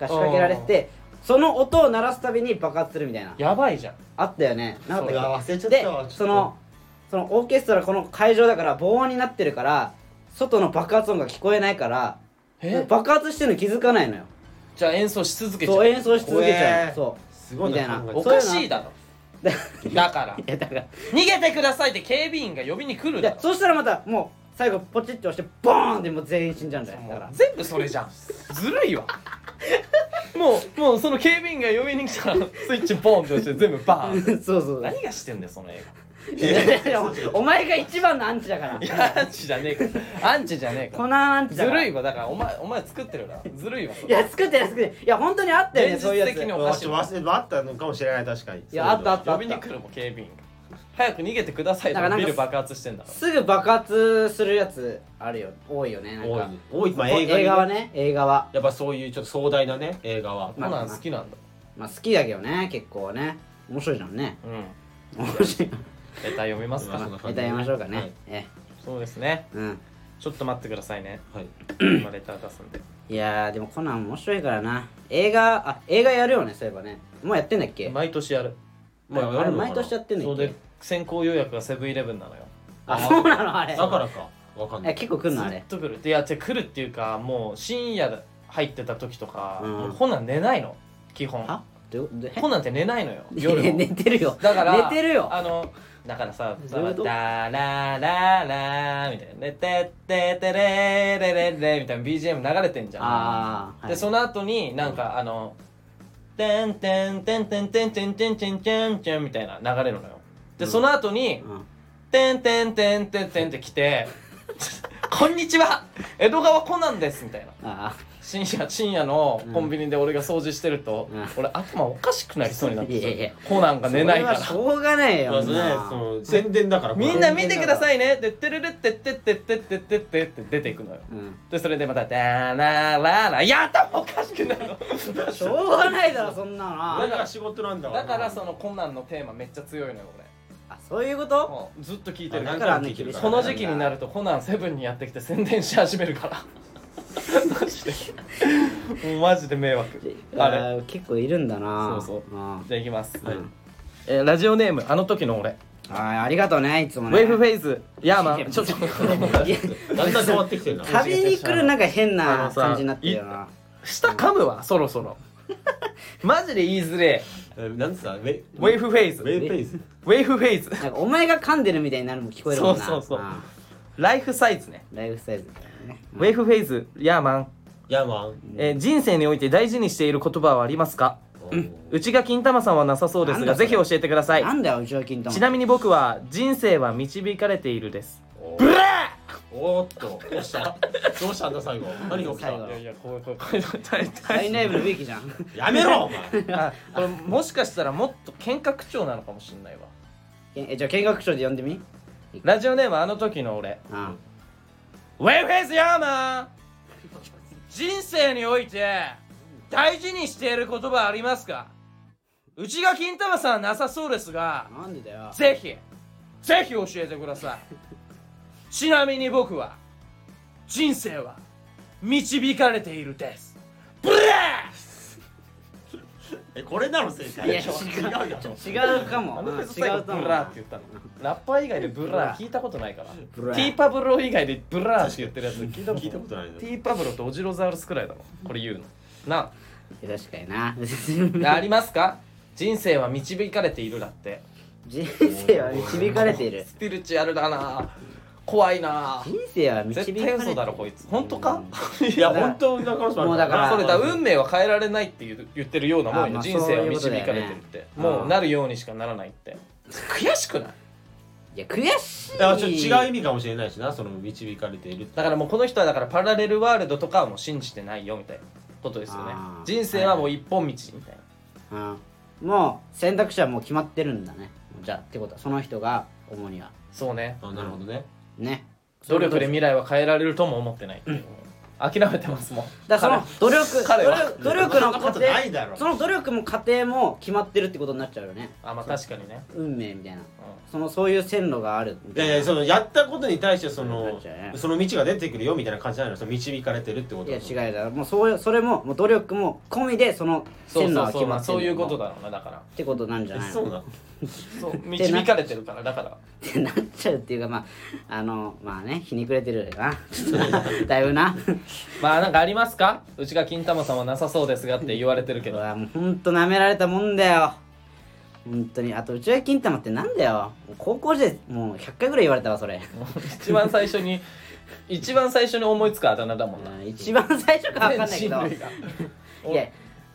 が仕掛けられててその音を鳴らすたびに爆発するみたいな。やばいじゃん。あったよね。なかったっけ？うわ忘れちゃったでそのそのオーケストラこの会場だから防音になってるから外の爆発音が聞こえないからえ？爆発してるの気づかないのよ。じゃあ演奏し続けちゃそうう演奏し続けちゃう。そう。すごいみたいな。おかしいだろ だから。いやだから。逃げてくださいって警備員が呼びに来るだろ。でそうしたらまたもう最後ポチッと押してボーンってもう全員死んじゃうんだよ。だから。全部それじゃん。ずるいわ。もうもうその警備員が呼びに来たらスイッチポンって押して全部バーン。そうそう。何がしてんだよその映いやいやいや お前が一番のアンチだから。画いやアンチじゃねえかアンチじゃねえかコナンアンチだから。ずるいわ。だからお前お前作ってるから。ずるいわ。そいれや作ってない作ってない。いや本当にあったよね現実そういうやつ。的にあちょっと忘れあったのかもしれない確かに。いやあったあった呼びに来るもん警備員。が早く逃げてください。とだからなんかビル爆発してんだろ。すぐ爆発するやつあるよ。多いよねなんか。多い。ね多い。まあこ映画に映画はね映画は。やっぱそういうちょっと壮大なね映画は。まあコナン好きなんだ。まあ好きだけどね結構ね。面白いじゃんね。うん。面白いレター読みますか。ネタやりましょうかね、はい。えそうですね。うん。ちょっと待ってくださいね。はい。今レター出すんで。いやーでもコナン面白いからな。映画あ映画やるよねそういえばね。もうやってんだっけ？毎年やる。まああれ毎年やってんだっけ？そうで先行予約がセブンイレブンなのよ。あそうなのあれ。だからか。わかんない。え結構来るのあれ？ずっと来る。いや違う来るっていうかもう深夜入ってた時とか、うん。もうコナン寝ないの。基本。は？コナンって寝ないのよ夜も。寝てるよ。だから寝てるよ。あのだからさ「どういうこと？ダラララ」みたいな「寝てっててれれれれ」みたいな BGM 流れてんじゃん。ああ、はい、でその後になんかあの「てんてんてんてんてんてんてんてんてんてん」みたいな流れるのよでうんその後にうん「てんてんてんてんてん」って来て「こんにちは江戸川コナンです」みたいなあ深夜深夜のコンビニで俺が掃除してると、うん。俺頭おかしくなりそうになっていやいやコナンがあ寝ないから。それはしょうがないよまあそれねな。その宣伝だからみんな見てくださいね。でってるるってってってってってってってって出ていくのようんでそれでまた「ダラララ」いや頭おかしくなるのしょうがないだろそんなのなだから仕事なんだわだからそのコナンのテーマめっちゃ強いのよあそういうこと俺もうずっと聞いてるあだからあんな厳しいこの時期になるとコナンセブンにやってきて宣伝し始めるからマジで。もうマジで迷惑。あれ。結構いるんだな。そうそう。うん。じゃあいきます、はい。えーラジオネームあの時の俺。あーありがとうねいつもウねェーブフェイズヤーマン。ちょっといやだんだん変わってきてるな旅に来るなんか変あな感じになってるよな。下噛むわそろそろ。マジで言いづれえ。なんつった？ウェウェーブフェイズ。ウェイフェイズ。ウェーブフェイズ。なんかお前が噛んでるみたいになるのも聞こえるもんな。そうそうそう。あライフサイズね。ーライフスタイルみたいなねウェーブフェイズヤーマン、ヤーマンえー人生において大事にしている言葉はありますか？内が金玉さんはなさそうですなんだそれ。がぜひ教えてください。なんだよ内脇金玉。ちなみに僕は人生は導かれているです。おー。ブラおーっとどうした？どうしたんだ最後？何が起きた？最後。いやいやこうこうこう大大内部のビーキじゃん。やめろお前。あこれもしかしたらもっと喧嘩口調なのかもしれないわ。えじゃあ見学長で呼んでみ。ラジオネームあの時の俺。あウェイフェイスヤーマン。人生において大事にしている言葉ありますか？うちが金玉さんはなさそうですがあなんでだよ。ぜひぜひ教えてください。ちなみに僕は人生は導かれているですえこれなの正解？いや違う違うよ。違うかも。あのうんフェス最後違うと思うブラーって言ったの？ラッパー以外でブラー。聞いたことないから。 T-Pablow 以外でブラーって言ってるやつ。聞いたこと聞いたことないね T-Pablow と OZROSAURUS くらいだろこれ言うの。ないや確かにな。あ ありますか？人生は導かれているだって。人生は導かれている。スピリチュアルだな怖いな。人生は導かれて絶対嘘だろこいつ。本当か？いや本当に中野さんもうだから。それだ運命は変えられないって言う言ってるようなもんよ、あまあ人生は導かそういうことだよね。れてるってあもうなるようにしかならないって。悔しくない？いや悔しい。いやちょっと違う意味かもしれないしなその導かれているだからもうこの人はだからパラレルワールドとかはもう信じてないよみたいなことですよね。あー。人生はもう一本道みたいな。うん。もう選択肢はもう決まってるんだね。じゃあってことはその人が主には。そうね。あなるほどねね。努力で未来は変えられるとも思ってない。っていう諦めてますもん。だからその努力彼は。努力努力の過そんなことないだ程ろ。その努力も過程も決まってるってことになっちゃうよね。あまあ確かにね、運命みたいな。うそのそういう線路があるみいたいな。やいやそのやったことに対してそなのね。その道が出てくるよみたいな感じなの。その導かれてるってこといや違うだからもうそういうそれももう努力も込みでそのそう線路そうそうまあが決まってるそういうことだろうなだからってことなんじゃないそうなのそう導かれてるからだからってなっちゃうっていうかまああのまあねひねくれてるよな。だいぶな。まあなんかありますか？うちが金玉さんはなさそうですがって言われてるけど。もうほんと舐められたもんだよ。本当に。あと内訳金玉ってなんだよ。高校時代もう100回ぐらい言われたわそれ。一番最初に一番最初に思いつくあだ名だもんな。うん一番最初か分かんないけど。いや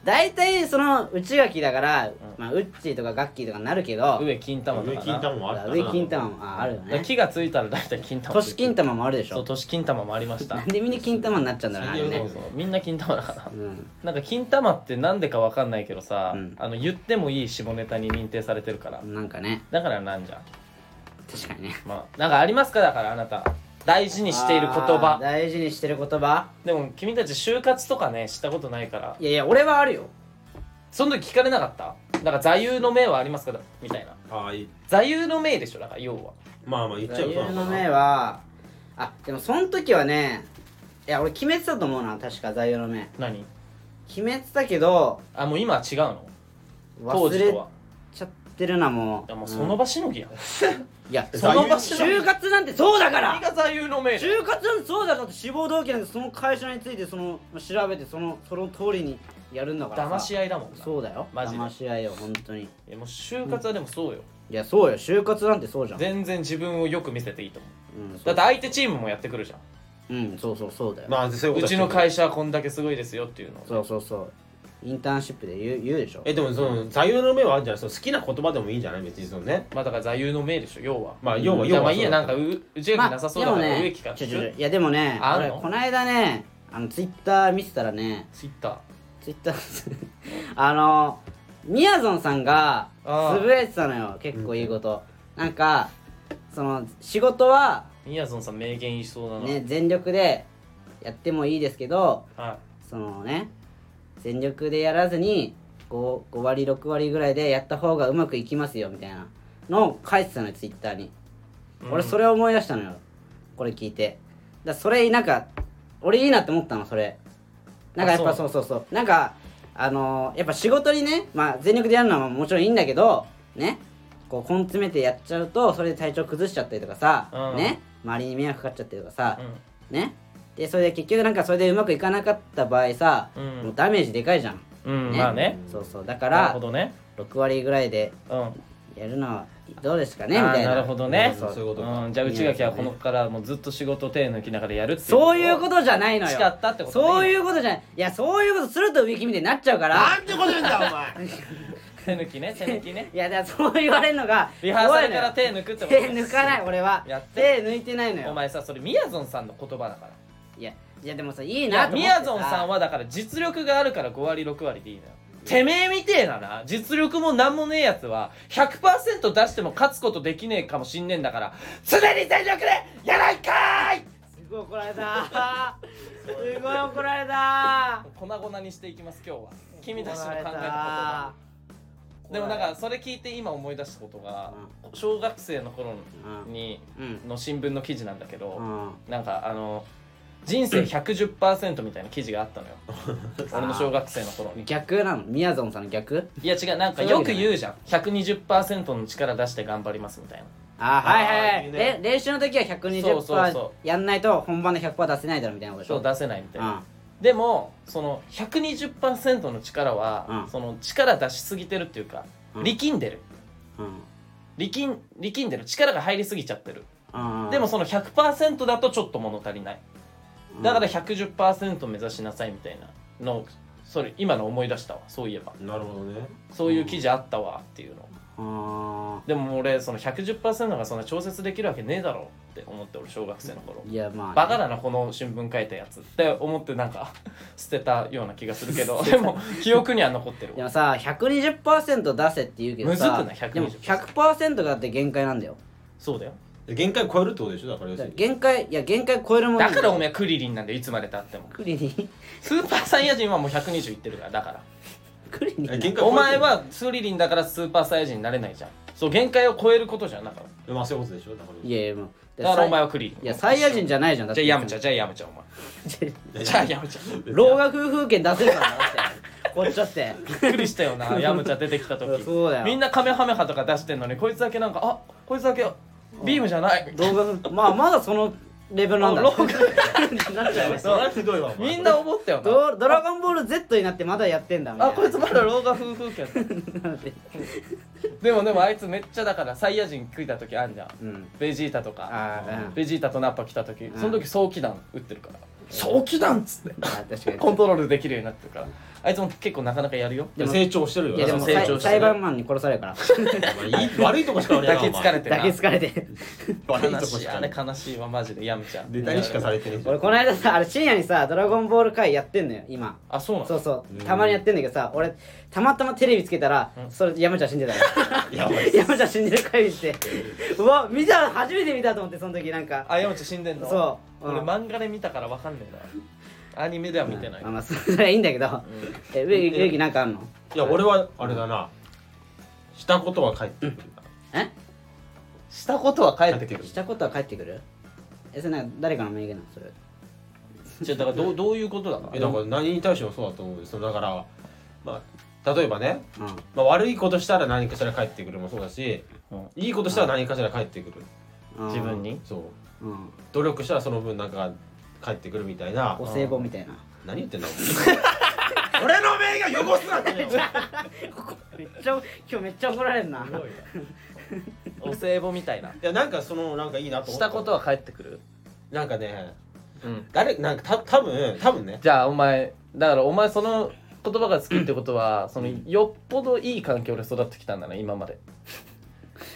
大体その内垣だから、まあ、ウッチーとかガッキーとかになるけど上金玉と上金かな玉もあったな。上金玉もああるよね。木がついたら大体金玉。年金玉もあるでしょ。そう年金玉もありました。なんでみんな金玉になっちゃうんだろうねあれそうね。そうみんな金玉だ。からうん。なんか金玉ってなんでかわかんないけどさ、うん。あの言ってもいい下ネタに認定されてるから。なんかね。だからなんじゃ。ん確かにね。まあなんかありますか？だからあなた大事にしている言あー葉大事にしてる言葉。でも君たち就活とかねしたことないから。いやいや俺はあるよ。その時聞かれなかった？だから座右の銘はありますか？みたいな。ああいい。座右の銘でしょ？だから要は。まあまあ言っち座ゃう右の銘はあでもその時はねいや俺決めてたと思うな確か座右の銘。何？決めてたけどあもう今は違うの？当忘れ時とは。ちゃってるなもう。いやもうその場しのぎや。ん、いやその場しのぎ就活なんてそうだから。何が座右の銘就活なんてそうだからって志望動機なんてその会社についてその調べてそのその通りにやるんだからさ。騙し合いだもんな。そうだよ。マジで。騙し合いよ本当に。いやもう就活はでもそうよ、いやそうよ。就活なんてそうじゃん。全然自分をよく見せていいと思う。うんだって相手チームもやってくるじゃん。うんそうそうそうだよ、まあそういうことうちの会社はこんだけすごいですよっていうのをそうそうそうインターンシップで言う言うでしょ？えでもその座右の銘はあるんじゃない？その好きな言葉でもいいんじゃない？別にそのね。まあだから座右の銘でしょ要は。まあ要はじゃあまあ要はいいやなんかう内垣なさそうだからまあでも植木か。らちょちょちょいやでもねあんの？俺この間ねあのツイッター見てたらねツイッター。ツイッター あのみやぞんさんがあーつぶやいてたのよ結構いいこと、なんかその仕事はみやぞんさん名言言いそうだな、ね全力でやってもいいですけどはそのね全力でやらずに 5, 5割6割ぐらいでやった方がうまくいきますよみたいなのを書いてたのよツイッターに、い俺それを思い出したのよ。これ聞いて。だそれなんか俺いいなって思ったのそれ。なんかやっぱあそうそうそう。なんかあのーやっぱ仕事にねまあ全力でやるのはもちろんいいんだけどね。こう根詰めてやっちゃうとそれで体調崩しちゃったりとかさ、うん。ね。周りに迷惑かかっちゃったりとかさ、うねでそれで結局なんかそれでうまくいかなかった場合さ、うん。もうダメージでかいじゃん、ん、うんまあね。そうそう。だかなるらほどね。6割ぐらいでうん。やるのはどうですかねみたいな。なるほどね。そうそういうことか。うん、じゃあ内垣はこのからもうずっと仕事手抜きながらやるっていうそういうことじゃないのよ。誓ったってことね。そういうことじゃない。いやそういうことすると植木みたいになっちゃうから。なんてこと言うんだお前。手抜きね手抜きね。いやだからそう言われるのがリハーサルから手抜くってこと手抜かない。俺は。やって手抜いてないのよ。お前さそれみやぞんさんの言葉だからいやでもさいいいなと思ってやみやぞんさんはだから実力があるから5割6割でいいのよ。てめえみてえなな。実力もなんもねえやつは100%出しても勝つことできねえかもしんねえんだから常に全力でやないかーい！すごい怒られた。すごい怒られた。粉々にしていきます今日は。君たちの考えた怒られことがでもなんかそれ聞いて今思い出したことが小学生の頃にうん。の新聞の記事なんだけどうん。なんかあの人生110%みたいな記事があったのよ。俺の小学生の頃に。逆なの？みやぞんさんの逆？いや違うなんかよく言うじゃん。120%の力出して頑張りますみたいな。あはいはいはい。いいね。え練習の時はそうそうそ120%う。やんないと本番で100%出せないだろみたいなこと？でしょそう出せないみたいな。うん。でもその120%の力は、うん。その力出しすぎてるっていうか、うん。力んでる。うん。力ん力んでる。力が入りすぎちゃってる、うんでもその100%だとちょっと物足りないだから110%目指しなさいみたいな。のをそれ今の思い出したわ。そういえば。なるほどね。そういう記事あったわっていうの。あでも俺その110%がそんな調節できるわけねえだろ。って思って俺小学生の頃。ーいやまあね。バカだなこの新聞書いたやつって思ってなんか 捨てたような気がするけど。でも記憶には残ってるわ。でもさ120%出せって言うけどさ。むずくない？120%でも100%がだって限界なんだよ。そうだよ限界超えるってことでしょだから要するに。限界いや限界超えるもんだからおめえクリリンなんでいつまでたっても。クリにスーパーサイヤ人はもう120いってるからだから。クリにえ限界お前はスリリンだからスーパーサイヤ人になれないじゃん。そう限界を超えることじゃんだからまあそういうことでしょだからいやいやもうだからお前はクリリン。いやサイヤ人じゃないじゃん。だってじゃあヤムチャじゃあヤムチャお前。じゃあヤムチャ老眼夫婦権出せるからなだって。こっちだって。びっくりしたよなヤムチャ出てきた時。そうだよ。みんなカメハメハとか出してんのにこいつだけなんかあこいつだけビームじゃない。老眼夫まあまだそのレベルなんだ。老眼なっちゃうねそれはひどいわ。みんな思ったよな。ドドラゴンボール Z になってまだやってんだみたいな。あこいつまだ老眼夫婦権で。もでもあいつめっちゃだからサイヤ人食いた時あんじゃん。うん。ベジータとか。ベジータとナッパ来た時。んその時早期弾撃ってるから。早期弾っつって。コントロールできるようになってるからあいつも結構なかなかやるよ。いや成長してるよ。いやでも成長してる。裁判マンに殺されるから。いい悪いとこしか俺抱きつかれてな抱きつかれて悪いと悲こしいあれ悲しいわマジでヤムちゃん。ネタにしかされてねえじゃん俺この間さあれ深夜にさ「ドラゴンボール会」やってんのよ今。あそうなの？そうそう。たまにやってんだけどさ俺たまたまテレビつけたらそれ山ちゃん死んでたよ。やばい山ちゃん死んでる回見て。うわ見た初めて見たと思ってその時なんか。あヤムちゃん死んでんの？そう。うん。俺漫画で見たからわかんねえなアニメでは見てない。まあまあそれはいいんだけど。え植木植木なんかあんの？いや俺はあれだな。したことは帰ってくる。え？したことは帰ってくる。したことは帰ってくる？えそれなんか誰かの名言なの？それ。じゃだからどう どういうことだかえだから何に対してもそうだと思うよそのだからまあ例えばね、うん。まあ、悪いことしたら何かしら帰ってくるもそうだしうん。いいことしたら何かしら帰ってくる。うん。自分に？そう。うん。努力したらその分なんか帰ってくるみたいな。お歳暮みたいな。何言ってんだお前。俺の名が汚すなってめっちゃ今日めっちゃ怒られるな。お歳暮みたいな。いやなんかそのなんかいいなと思っしたことは帰ってくる？なんかねうん。誰なんかた多分多分ね。じゃあお前だからお前その言葉が好きってことはそのよっぽどいい環境で育ってきたんだね今まで。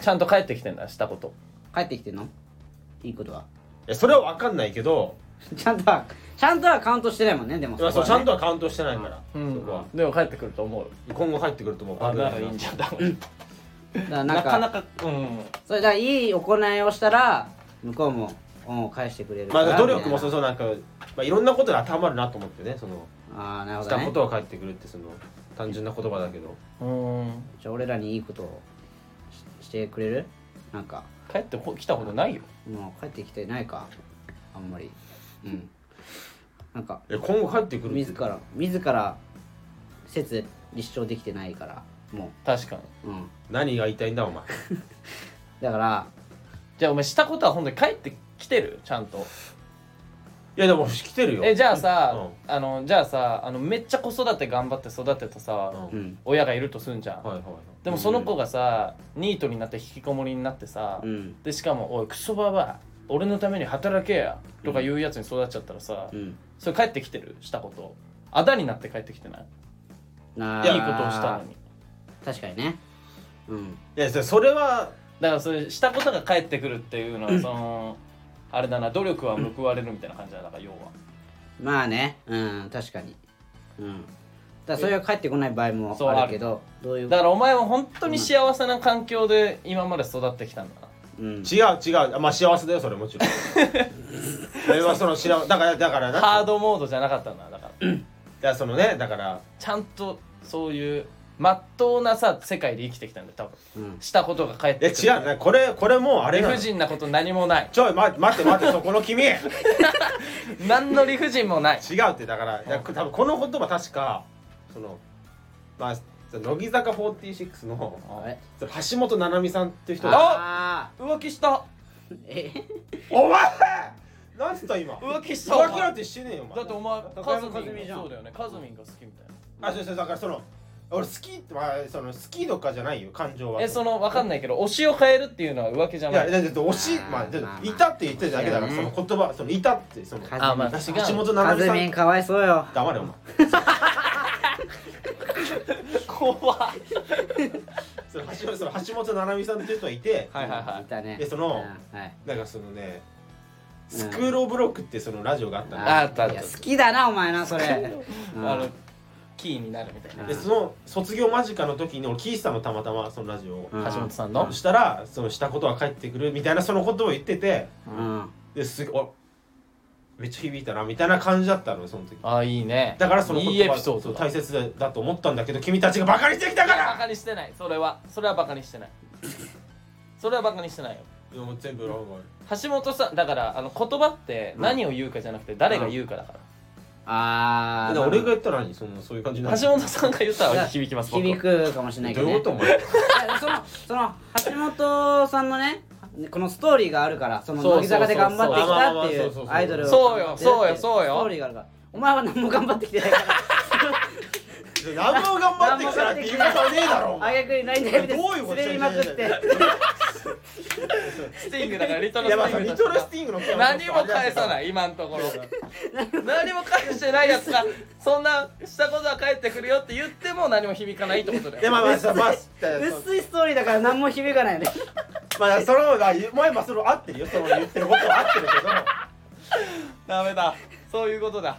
ちゃんと帰ってきてんだしたこと。帰ってきてんの？いいことは。いやそれは分かんないけど ちゃんとはちゃんとはカウントしてないもんねでもいやそうちゃんとはカウントしてないから、うん。そこは。でも帰ってくると思う。今後帰ってくると思う。あならいいんじゃん多分。だからななんかかなかうん。それだからいい行いをしたら向こうも恩を返してくれるまあ努力もそそうそうなんか、まあ、いろんなことで当てはまるなと思ってねそのああなるしたほどね。ことは返ってくるってその単純な言葉だけど。うん。じゃあ俺らにいいことをししてくれる？なんか。帰ってこ来たことないよ。もう帰ってきてないかあんまりうん。なんかえ今後帰ってくるって。自ら自ら説立証できてないからも確かに。ううん。何が言いたいんだお前。だからじゃあお前したことは本当に帰ってきてる？ちゃんと。いやでも来てるよ。えじゃあさ、うあのじゃあさあのめっちゃ子育て頑張って育てたさ、うんうん。親がいるとすんじゃん、はいはい。でもその子がさニートになって引きこもりになってさ、うん。でしかも「おいクソババア俺のために働けや」とか言うやつに育っちゃったらさ、うん。それ帰ってきてる？したこと。あだになって帰ってきてない？ないいことをしたのに。確かにね。うん。いやそそれはだからそれしたことが帰ってくるっていうのはそのあれだな努力は報われるみたいな感じだなだから要は。まあね。うん確かに。うん。だからそれは帰ってこない場合もそうある。けどどういう？だからお前は本当に幸せな環境で今まで育ってきたんだ。なうん。違う違う。まあ幸せだよそれもちろん。それはその幸せだからだからなハードモードじゃなかったんだだから。いやそのねだから。ちゃんとそういうまっとうなさ世界で生きてきたんだよ多分。うん。したことが返っえてくる。違う。ねこれこれもうあれ理なの。不尽なこと何もない。ちょい待って待って待ってそこの君。違 う何の理不尽もない。ってだから。いや多分この言葉確かそのまあ乃木坂46の橋本七海さんっていう人があ浮気した。ーえ？お前！なんつった今？浮気した浮気なんてしてねえよお前。だってお前カズミ和美じゃん。ンがそうだよね。カズミンが好きみたいな。あそうそうだからその俺好きってまあその好きとかじゃないよ感情は。えその分かんないけど推しを変えるっていうのは浮気じゃいない。やだって推しまあいたって言ってるだけだからその言葉そのいたってその。かあまあか違う橋本七か海さん。ずみんかわいそうよ。黙れお前 怖っ その橋本その橋本七海さんっていう人がいて。はいはいはい。いたね。でそのうんはい。なんかそのねスクールオブロックってそのラジオがあったのああったあった。いや好きだなお前なそれ。うん。あのキーになるみたいな、でその卒業間近の時に俺聞いてたのたまたまそのラジオを、うん。橋本さんの？そしたらそのしたことは返ってくるみたいなそのことを言ってて。うん。ですごめっちゃ響いたなみたいな感じだったのその時。ああいいね。だからそのいい言葉エピソード大切だと思ったんだけど君たちがバカにしてきたかいやバらカにしてない。それはそれはバカにしてない。それはバカにしてないよ。いやもう全部ラン橋本さんだからあの言葉って何を言うかじゃなくて誰が言うかだから、あーガ俺が言ったら何そのそういう感じになる橋本さんが言ったら響きます僕響くかもしれないけど、ね、どういうことお前？そのその橋本さんのねこのストーリーがあるからその乃木坂で頑張ってきたっていそうアイドルをそうよそうよそうよ。ストーリーがあるから。お前は何も頑張ってきてないから 何も頑張ってきたらって言い方はねえだろおあ前げくにないんだよどういうこと滑りまくって。スティングだからリトルスティングリトルスティングの何も返さないい今のところ。何も返してないやつがそんなしたことは返ってくるよって言っても何も響かないってことだよ。でまあまあさまあ 薄いストーリーだから何も響かないよねまあそのが前まあそれ合ってるよ。その言ってることは合ってるけど。ダメだ。そういうことだ。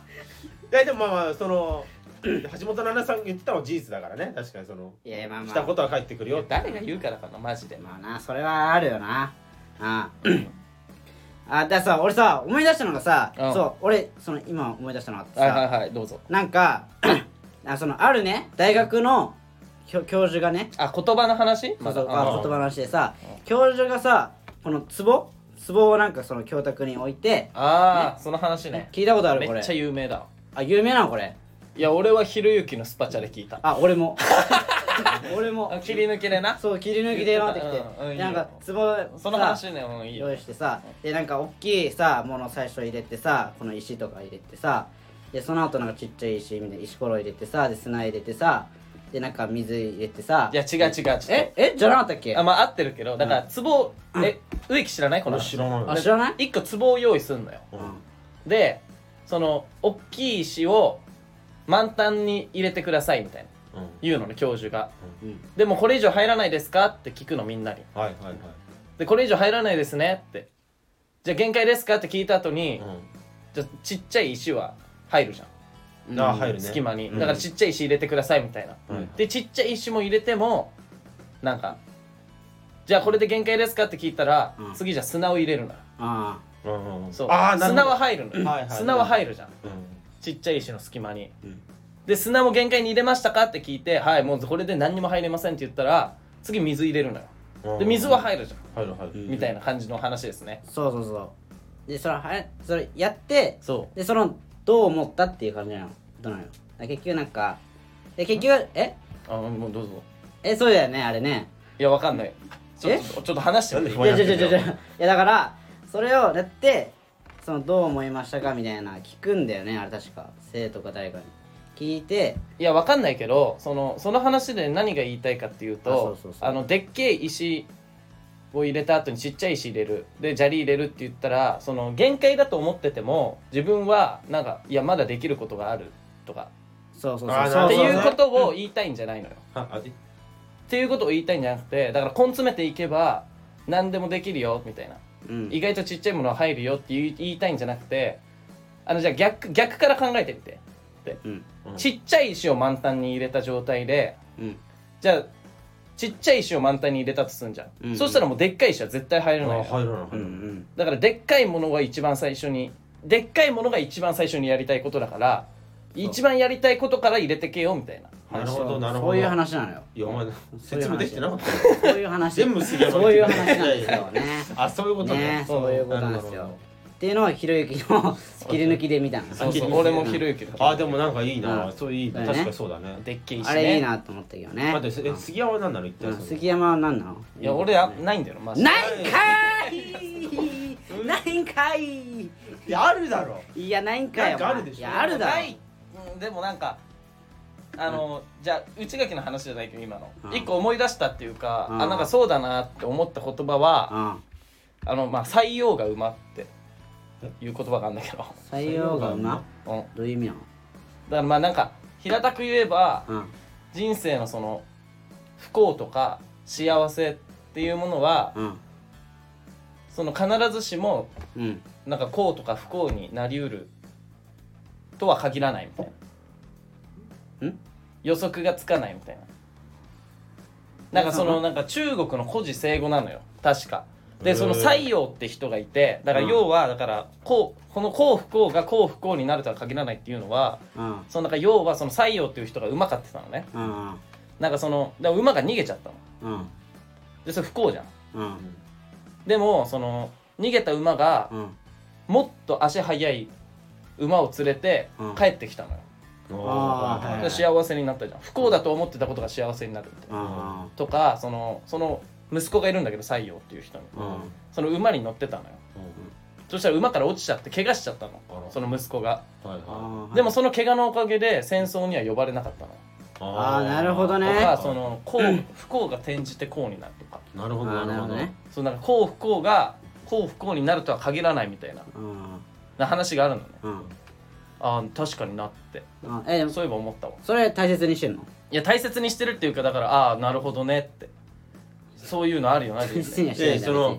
いやでもまあまあその橋本奈々さんが言ってたのは事実だからね。確かにそのいやまあまあ。したことは返ってくるよ。誰が言うからかなマジで。まあなそれはあるよな。ああ。ださ俺さ思い出したのがさうん。そう俺その今思い出したのがあってさ、はいはいはいどうぞ。なんか あそのあるね大学の教教授がねあ言葉の話？そうそうあ言葉の話でさ教授がさこの壺？壺をなんかその教託に置いてああその話ね。聞いたことあるこれ。めっちゃ有名だ。あ有名なのこれいや俺はひろゆきのスパチャで聞いた。あ俺も。俺も。あ 切り抜きでな。そう切り抜きでなってきて。うんうんなんか壺その話ねうんいいよ。用意してさでなんか大きいさもの最初入れてさこの石とか入れてさでその後なんかちっちゃい石みたいな石ころ入れてさで砂入れてさでなんか水入れてさ。いや違う違うちょっと。ええじゃなかったっけ？あまあ合ってるけどだから壺え植木知らない？この。俺知らないあ知らない？一個壺を用意すんのよ。うん。でその大きい石を満タンに入れてくださいみたいな。うん。言うのね教授が。うん。でもこれ以上入らないですかって聞くのみんなに。はいはいはい。でこれ以上入らないですねって。じゃあ限界ですかって聞いた後に、うじゃあちっちゃい石は入るじゃん。ん。あ入るね。隙間に。うん。だからちっちゃい石入れてくださいみたいな、はいでちっちゃい石も入れてもなんかじゃあこれで限界ですかって聞いたら、うん。次じゃあ砂を入れるのよ。あそう。ああなるほど。砂は入るのよ、はいはい。砂は入るじゃん。うんちっちゃい石の隙間に、うん。で砂も限界に入れましたか？って聞いてはいもうこれで何にも入れませんって言ったら次水入れるのよ。うんで水は入るじゃん、入る入る。うん。みたいな感じの話ですね。あそうそうそう。でそれはそれやってそでそのどう思ったっていう感じなの。どうなの？よ結局なんかで結局え？うあもうどうぞ。えそうだよねあれね。いやわかんない。ちょっとちょっと話してみて。いやいやいやいやいやいやだからそれをやってそのどう思いましたかみたいな聞くんだよねあれ確か。生徒か誰かに。聞いて。いやわかんないけどそのその話で何が言いたいかっていうあそうとそうそう。あのでっけえ石を入れた後にちっちゃい石入れる。で砂利入れるって言ったらその限界だと思ってても自分はなんかいやまだできることがある。とか。そうそうそう。っていうことを言いたいんじゃないのよ。ああえっていうことを言いたいんじゃなくてだから根詰めていけば何でもできるよみたいなうん。意外とちっちゃいものは入るよって言い言いたいんじゃなくてあのじゃあ逆逆から考えてみて。うん。うん。ちっちゃい石を満タンに入れた状態でうん。じゃあちっちゃい石を満タンに入れたとすんじゃん、うん。そしたらもうでっかい石は絶対入らないのあ入らないうんう入らない。ん。だからでっかいものが一番最初にでっかいものが一番最初にやりたいことだから一番やりたいことから入れてけよみたいな。なるほどなるほど。そういう話なのよ。いやお前説明できてなかった。よそういう話。全部杉山そういう話なんですよね。あそういうことね。ねそういうことなんですよ。っていうのをひろゆきの 切り抜きで見たの。そうそう。俺もひろゆきだあでもなんかいいな。うんそういい確かにそうだね。でっけえ石ね。あれいいなと思ったけどね。待ってえ杉山は何なの一体そのうん杉山は何なの？いや俺はないんだよ。マジで。ないんかい！ないんかい！いやあるだろ。いやないんかよ。なんかあるでしょ。いやあるだろでもなんかあの、じゃあ内垣の話じゃないけど今の。うん。一個思い出したっていうか、うん。あなんかそうだなって思った言葉は、うん。あのまあ採用が馬っていう言葉があるんだけど、採用が馬？うん、だかどういう意味ならまあなんか平たく言えばのうん。人生のその不幸とか幸せっていうものはうん。その必ずしもうん。なんか幸とか不幸になりうるとは限らないみたいな。ん予測がつかないみたいな。なんかそのの？なんか中国の古事成語なのよ。確か。でその西洋って人がいてだからうん。要はだからこうこの幸不幸が幸不幸になるとは限らないっていうのはうん。そのなんか要はその西洋っていう人が馬飼ってたのね。うんなんかそのだから馬が逃げちゃったの。うん。でそれ不幸じゃん。うん。でもその逃げた馬がうん。もっと足速い馬を連れてうん。帰ってきたのよ、はいで幸せになったじゃん。不幸だと思ってたことが幸せになるみたいなうんとかそのその息子がいるんだけど西洋っていう人に。うん。その馬に乗ってたのよ。そしたら馬から落ちちゃって怪我しちゃったの。その息子が。はいはい。でもその怪我のおかげで戦争には呼ばれなかったの。あーなるほどね。とかその幸 不幸が転じて幸になるとか。なるほどなるほどなるほどね。そうなんか幸不幸が幸不幸になるとは限らないみたいな。うん。な話があるのね。うん。ああ確かになってうんえでもそういえば思ったわ。それ大切にしてんの？いや大切にしてるっていうかだからああなるほどねって。そういうのあるよな大人生切にはしてないんだでその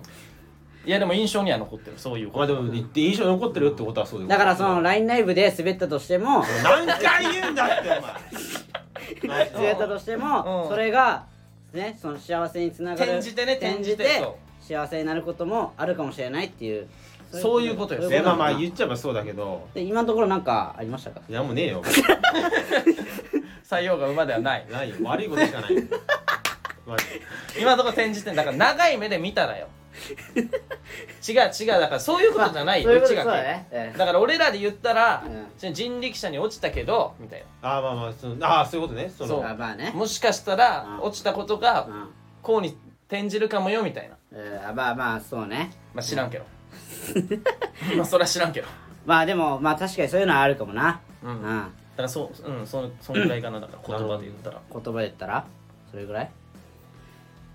いやでも印象には残ってるそういうこまあとでも言って印象に残ってるってことはそういうだからその LINE ライブで滑ったとしても何回言うんだってお前。滑ったとしても、うん。それがねその幸せにつながる。転じてね転じて幸せになることもあるかもしれないっていうそういうことよそうえまあまあ言っちゃえばそうだけど。で今のところなんかありましたか？いやもうねえよ。採用が馬ではない。ないよ。悪いことしかない。マジ今のところ転じてんだから長い目で見たらよ。違う違う。だからそういうことじゃないよそういうこと内垣そうだね。ええ。だから俺らで言ったら、うん。人力車に落ちたけどみたいあーまあまあそのあーそういうことね。そのそう。あまあね。なもしかしたらうん。落ちたことがうん。こうに転じるかもよみたいな。えーまあまあそうね。まあ知らんけどまあそれは知らんけど。まあでもまあ確かにそういうのはあるかもな。ううん。ん、だからそううんそそんぐらいかなだから言葉で言ったら。言葉で言ったらそれぐらい？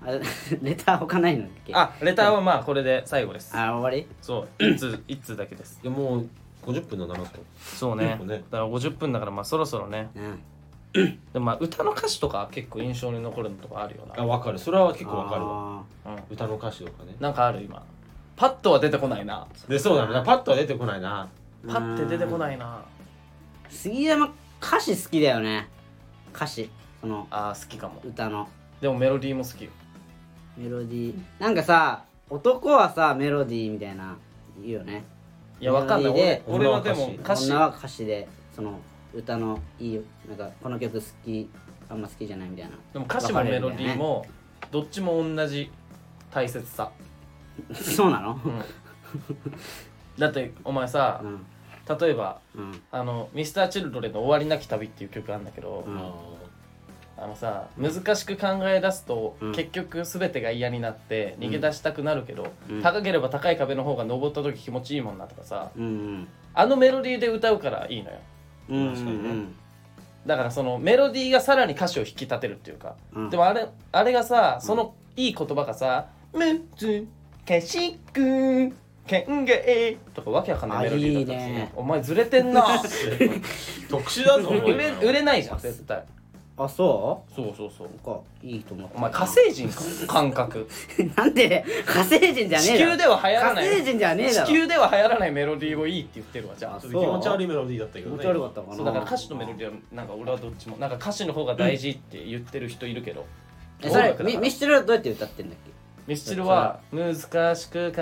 あ レター他ないのっけあレターはまあこれで最後です。あ終わり？そう一通一通だけです。いやもう50分の7とそうね。だから50分だからまあそろそろね。うん。でもまあ歌の歌詞とか結構印象に残るのとかあるよな。あ分かる。それは結構分かるわ。あうん。歌の歌詞とかね。なんかある今パッとは出てこないな。でそうだねパッとは出てこないな。ーパッて出てこないな。杉山歌詞好きだよね。歌詞。そのあー好きかも。歌の。でもメロディーも好きよ。メロディー。なんかさ男はさメロディーみたいな言うよね。いやわかんない。メロディーで俺俺はでも歌詞。女は歌詞でその歌のいいなんかこの曲好きあんま好きじゃないみたいな。でも歌詞もメロディーもどっちも同じ大切さ、そうなの？うん。だってお前さうん。例えばうん。あの Mr.Children の「終わりなき旅」っていう曲あるんだけど、うん。あのさ難しく考え出すと、うん。結局全てが嫌になって逃げ出したくなるけど、うん。高ければ高い壁の方が登った時気持ちいいもんなとかさうんあのメロディーで歌うからいいのよ。うんうん確かにね。だからそのメロディーがさらに歌詞を引き立てるっていうか、うん。でもあれあれがさそのいい言葉がさ「むずかしく考え」とかわけわかんないメロディーだったらさあいいね。お前ずれてんな。特殊だぞ売れ売れないじゃん絶対。あそそうそう。そううか。いいと思った。お前火星人か感覚。なんで？火星人じゃねえだろ。地球では流行らない。火星人じゃねえだろ。地球では流行らないメロディーをいいって言ってるわじゃあ。あちょっと気持ち悪いメロディーだったけどね。気持ち悪かったかな。そうだから歌詞とメロディーはなんか俺はどっちもなんか歌詞の方が大事って言ってる人いるけど、えそれ音楽だから。ミミスチルはどうやって歌ってんだっけ？ミスチルは難しく考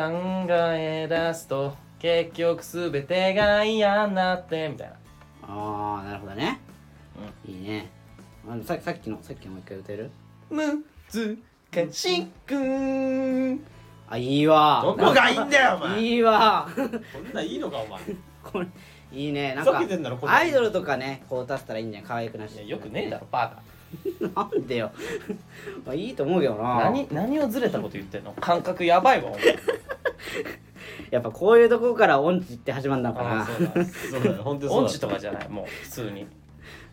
え出すと結局全てが嫌になってみたいな。ああなるほどね、いいね。あのささっきのさっきのもう一回歌える？難しく。あいいわ。どこがいいんだよお前。いいわ。こんなんいいのかお前。これいいね。なんかアイドルとかねこう歌ったらいいんじゃん可愛くなし。いやよくねえだろバカ なんでよ。まあいいと思うけどな。何何をずれたこと言ってんの？感覚やばいわお前。やっぱこういうとこから音痴って始まるのかな。あそうだ。そうだよ。本当にそうだ。音痴とかじゃないもう普通に。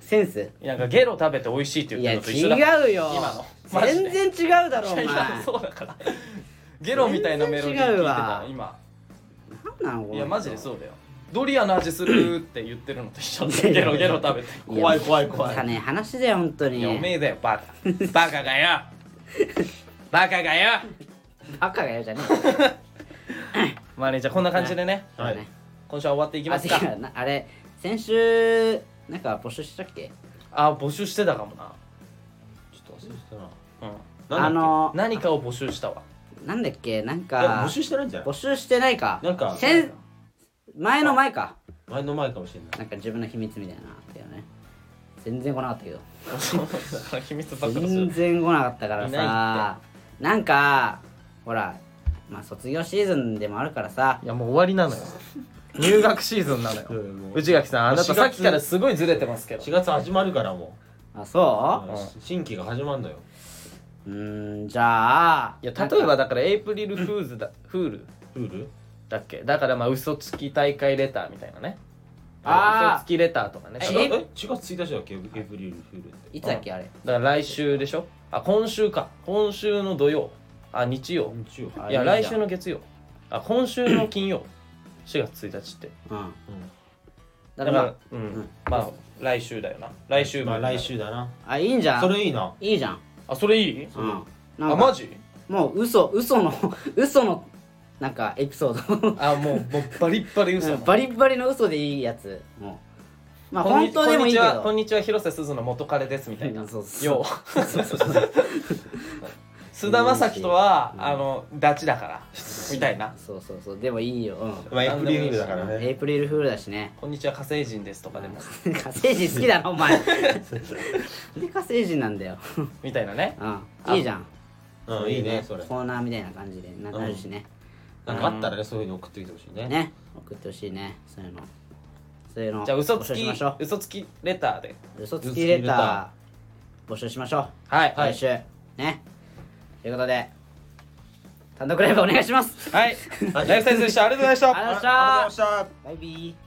センス？なんかゲロ食べて美味しいっていや言ってるのと一緒だ。違うよ。今の。マジで。全然違うだろお前。そうだから。ゲロみたいなメロディー聞いて全然違うたわ。今なんなのいやマジでそうだよドリアの味するって言ってるのと一緒いやだいや。ゲロゲロ食べて怖い怖い怖い。かね話だよ本当に。いやおめえだよバカ。バカがよ。バカがよ。バカがよじゃね まあねじゃあこんな感じでね。えはい。ね。今週は終わっていきますか。あ違うなあれ先週なんか募集したっけ？あ募集してたかもな。ちょっと忘れてたな。うん。なんの何かを募集したわ。なんだっけ？なんいやか募集してないんじゃない？募集してないか。なんか先前の前か。前の前かもしれない。なんか自分の秘密みたいなのあったよね。全然来なかったけど。秘密ばっかりす全る然来なかったからいさなんかほらまあ卒業シーズンでもあるからさ。いやもう終わりなのよ。入学シーズンなのよ。うんもう。内垣さんあなた4月さっきからすごいずれてますけど。4月始まるからもあそう？う新規が始まるのよ。うーんじゃあいや例えばだからエイプリルフーズだフール。フール？だっけ？だからまあ嘘つき大会レターみたいなね。あー。嘘つきレターとかね。ええ4月1日だっけエイプリルフールって。いつだっけあれ。だから来週でしょ？あ今週か。今週の土曜。あ日曜。日曜。あいや来いいじゃん。週の月曜。あ今週の金曜。4月1日って。うん。うん。だからまうん、ん。まあ来週だよな。来週分まあ来週だな。ああいいんじゃん。それいいな。いいじゃん。あそれいい？うん。なんマジ？もう嘘嘘の 嘘のなんかエピソード。あもうもうバリッバリ嘘うんバリッバリの嘘でいいやつ。もうまあ本当でもいいけこんにちはこどんにちは広瀬すずの元彼ですみたいな。うんそうそうそう。そう。菅田将暉とは、うん。あのダチだから。みたいな。そうそうそう。でもいいよ、うん。まあエイプリルフールだからね。エイプリルフールだしね。こんにちは火星人ですとかでも。火星人好きだなお前。で火星人なんだよ。みたいなね。うん。いいじゃん。うん。いいねそれ。コーナーみたいな感じでななるしね、なんかあったらねそういうの送ってきてほしいね。ね。送ってほしいね。そういうの。そういうのじゃあ嘘つ募集しきましょ嘘つきレターで。う嘘つきレター。募集しましょう。はい来週。ね。ということで単独ライブお願いします。はい。ライフサイズでした。ありがとうございました。ありがとうございました。ありがとうございました。バイビー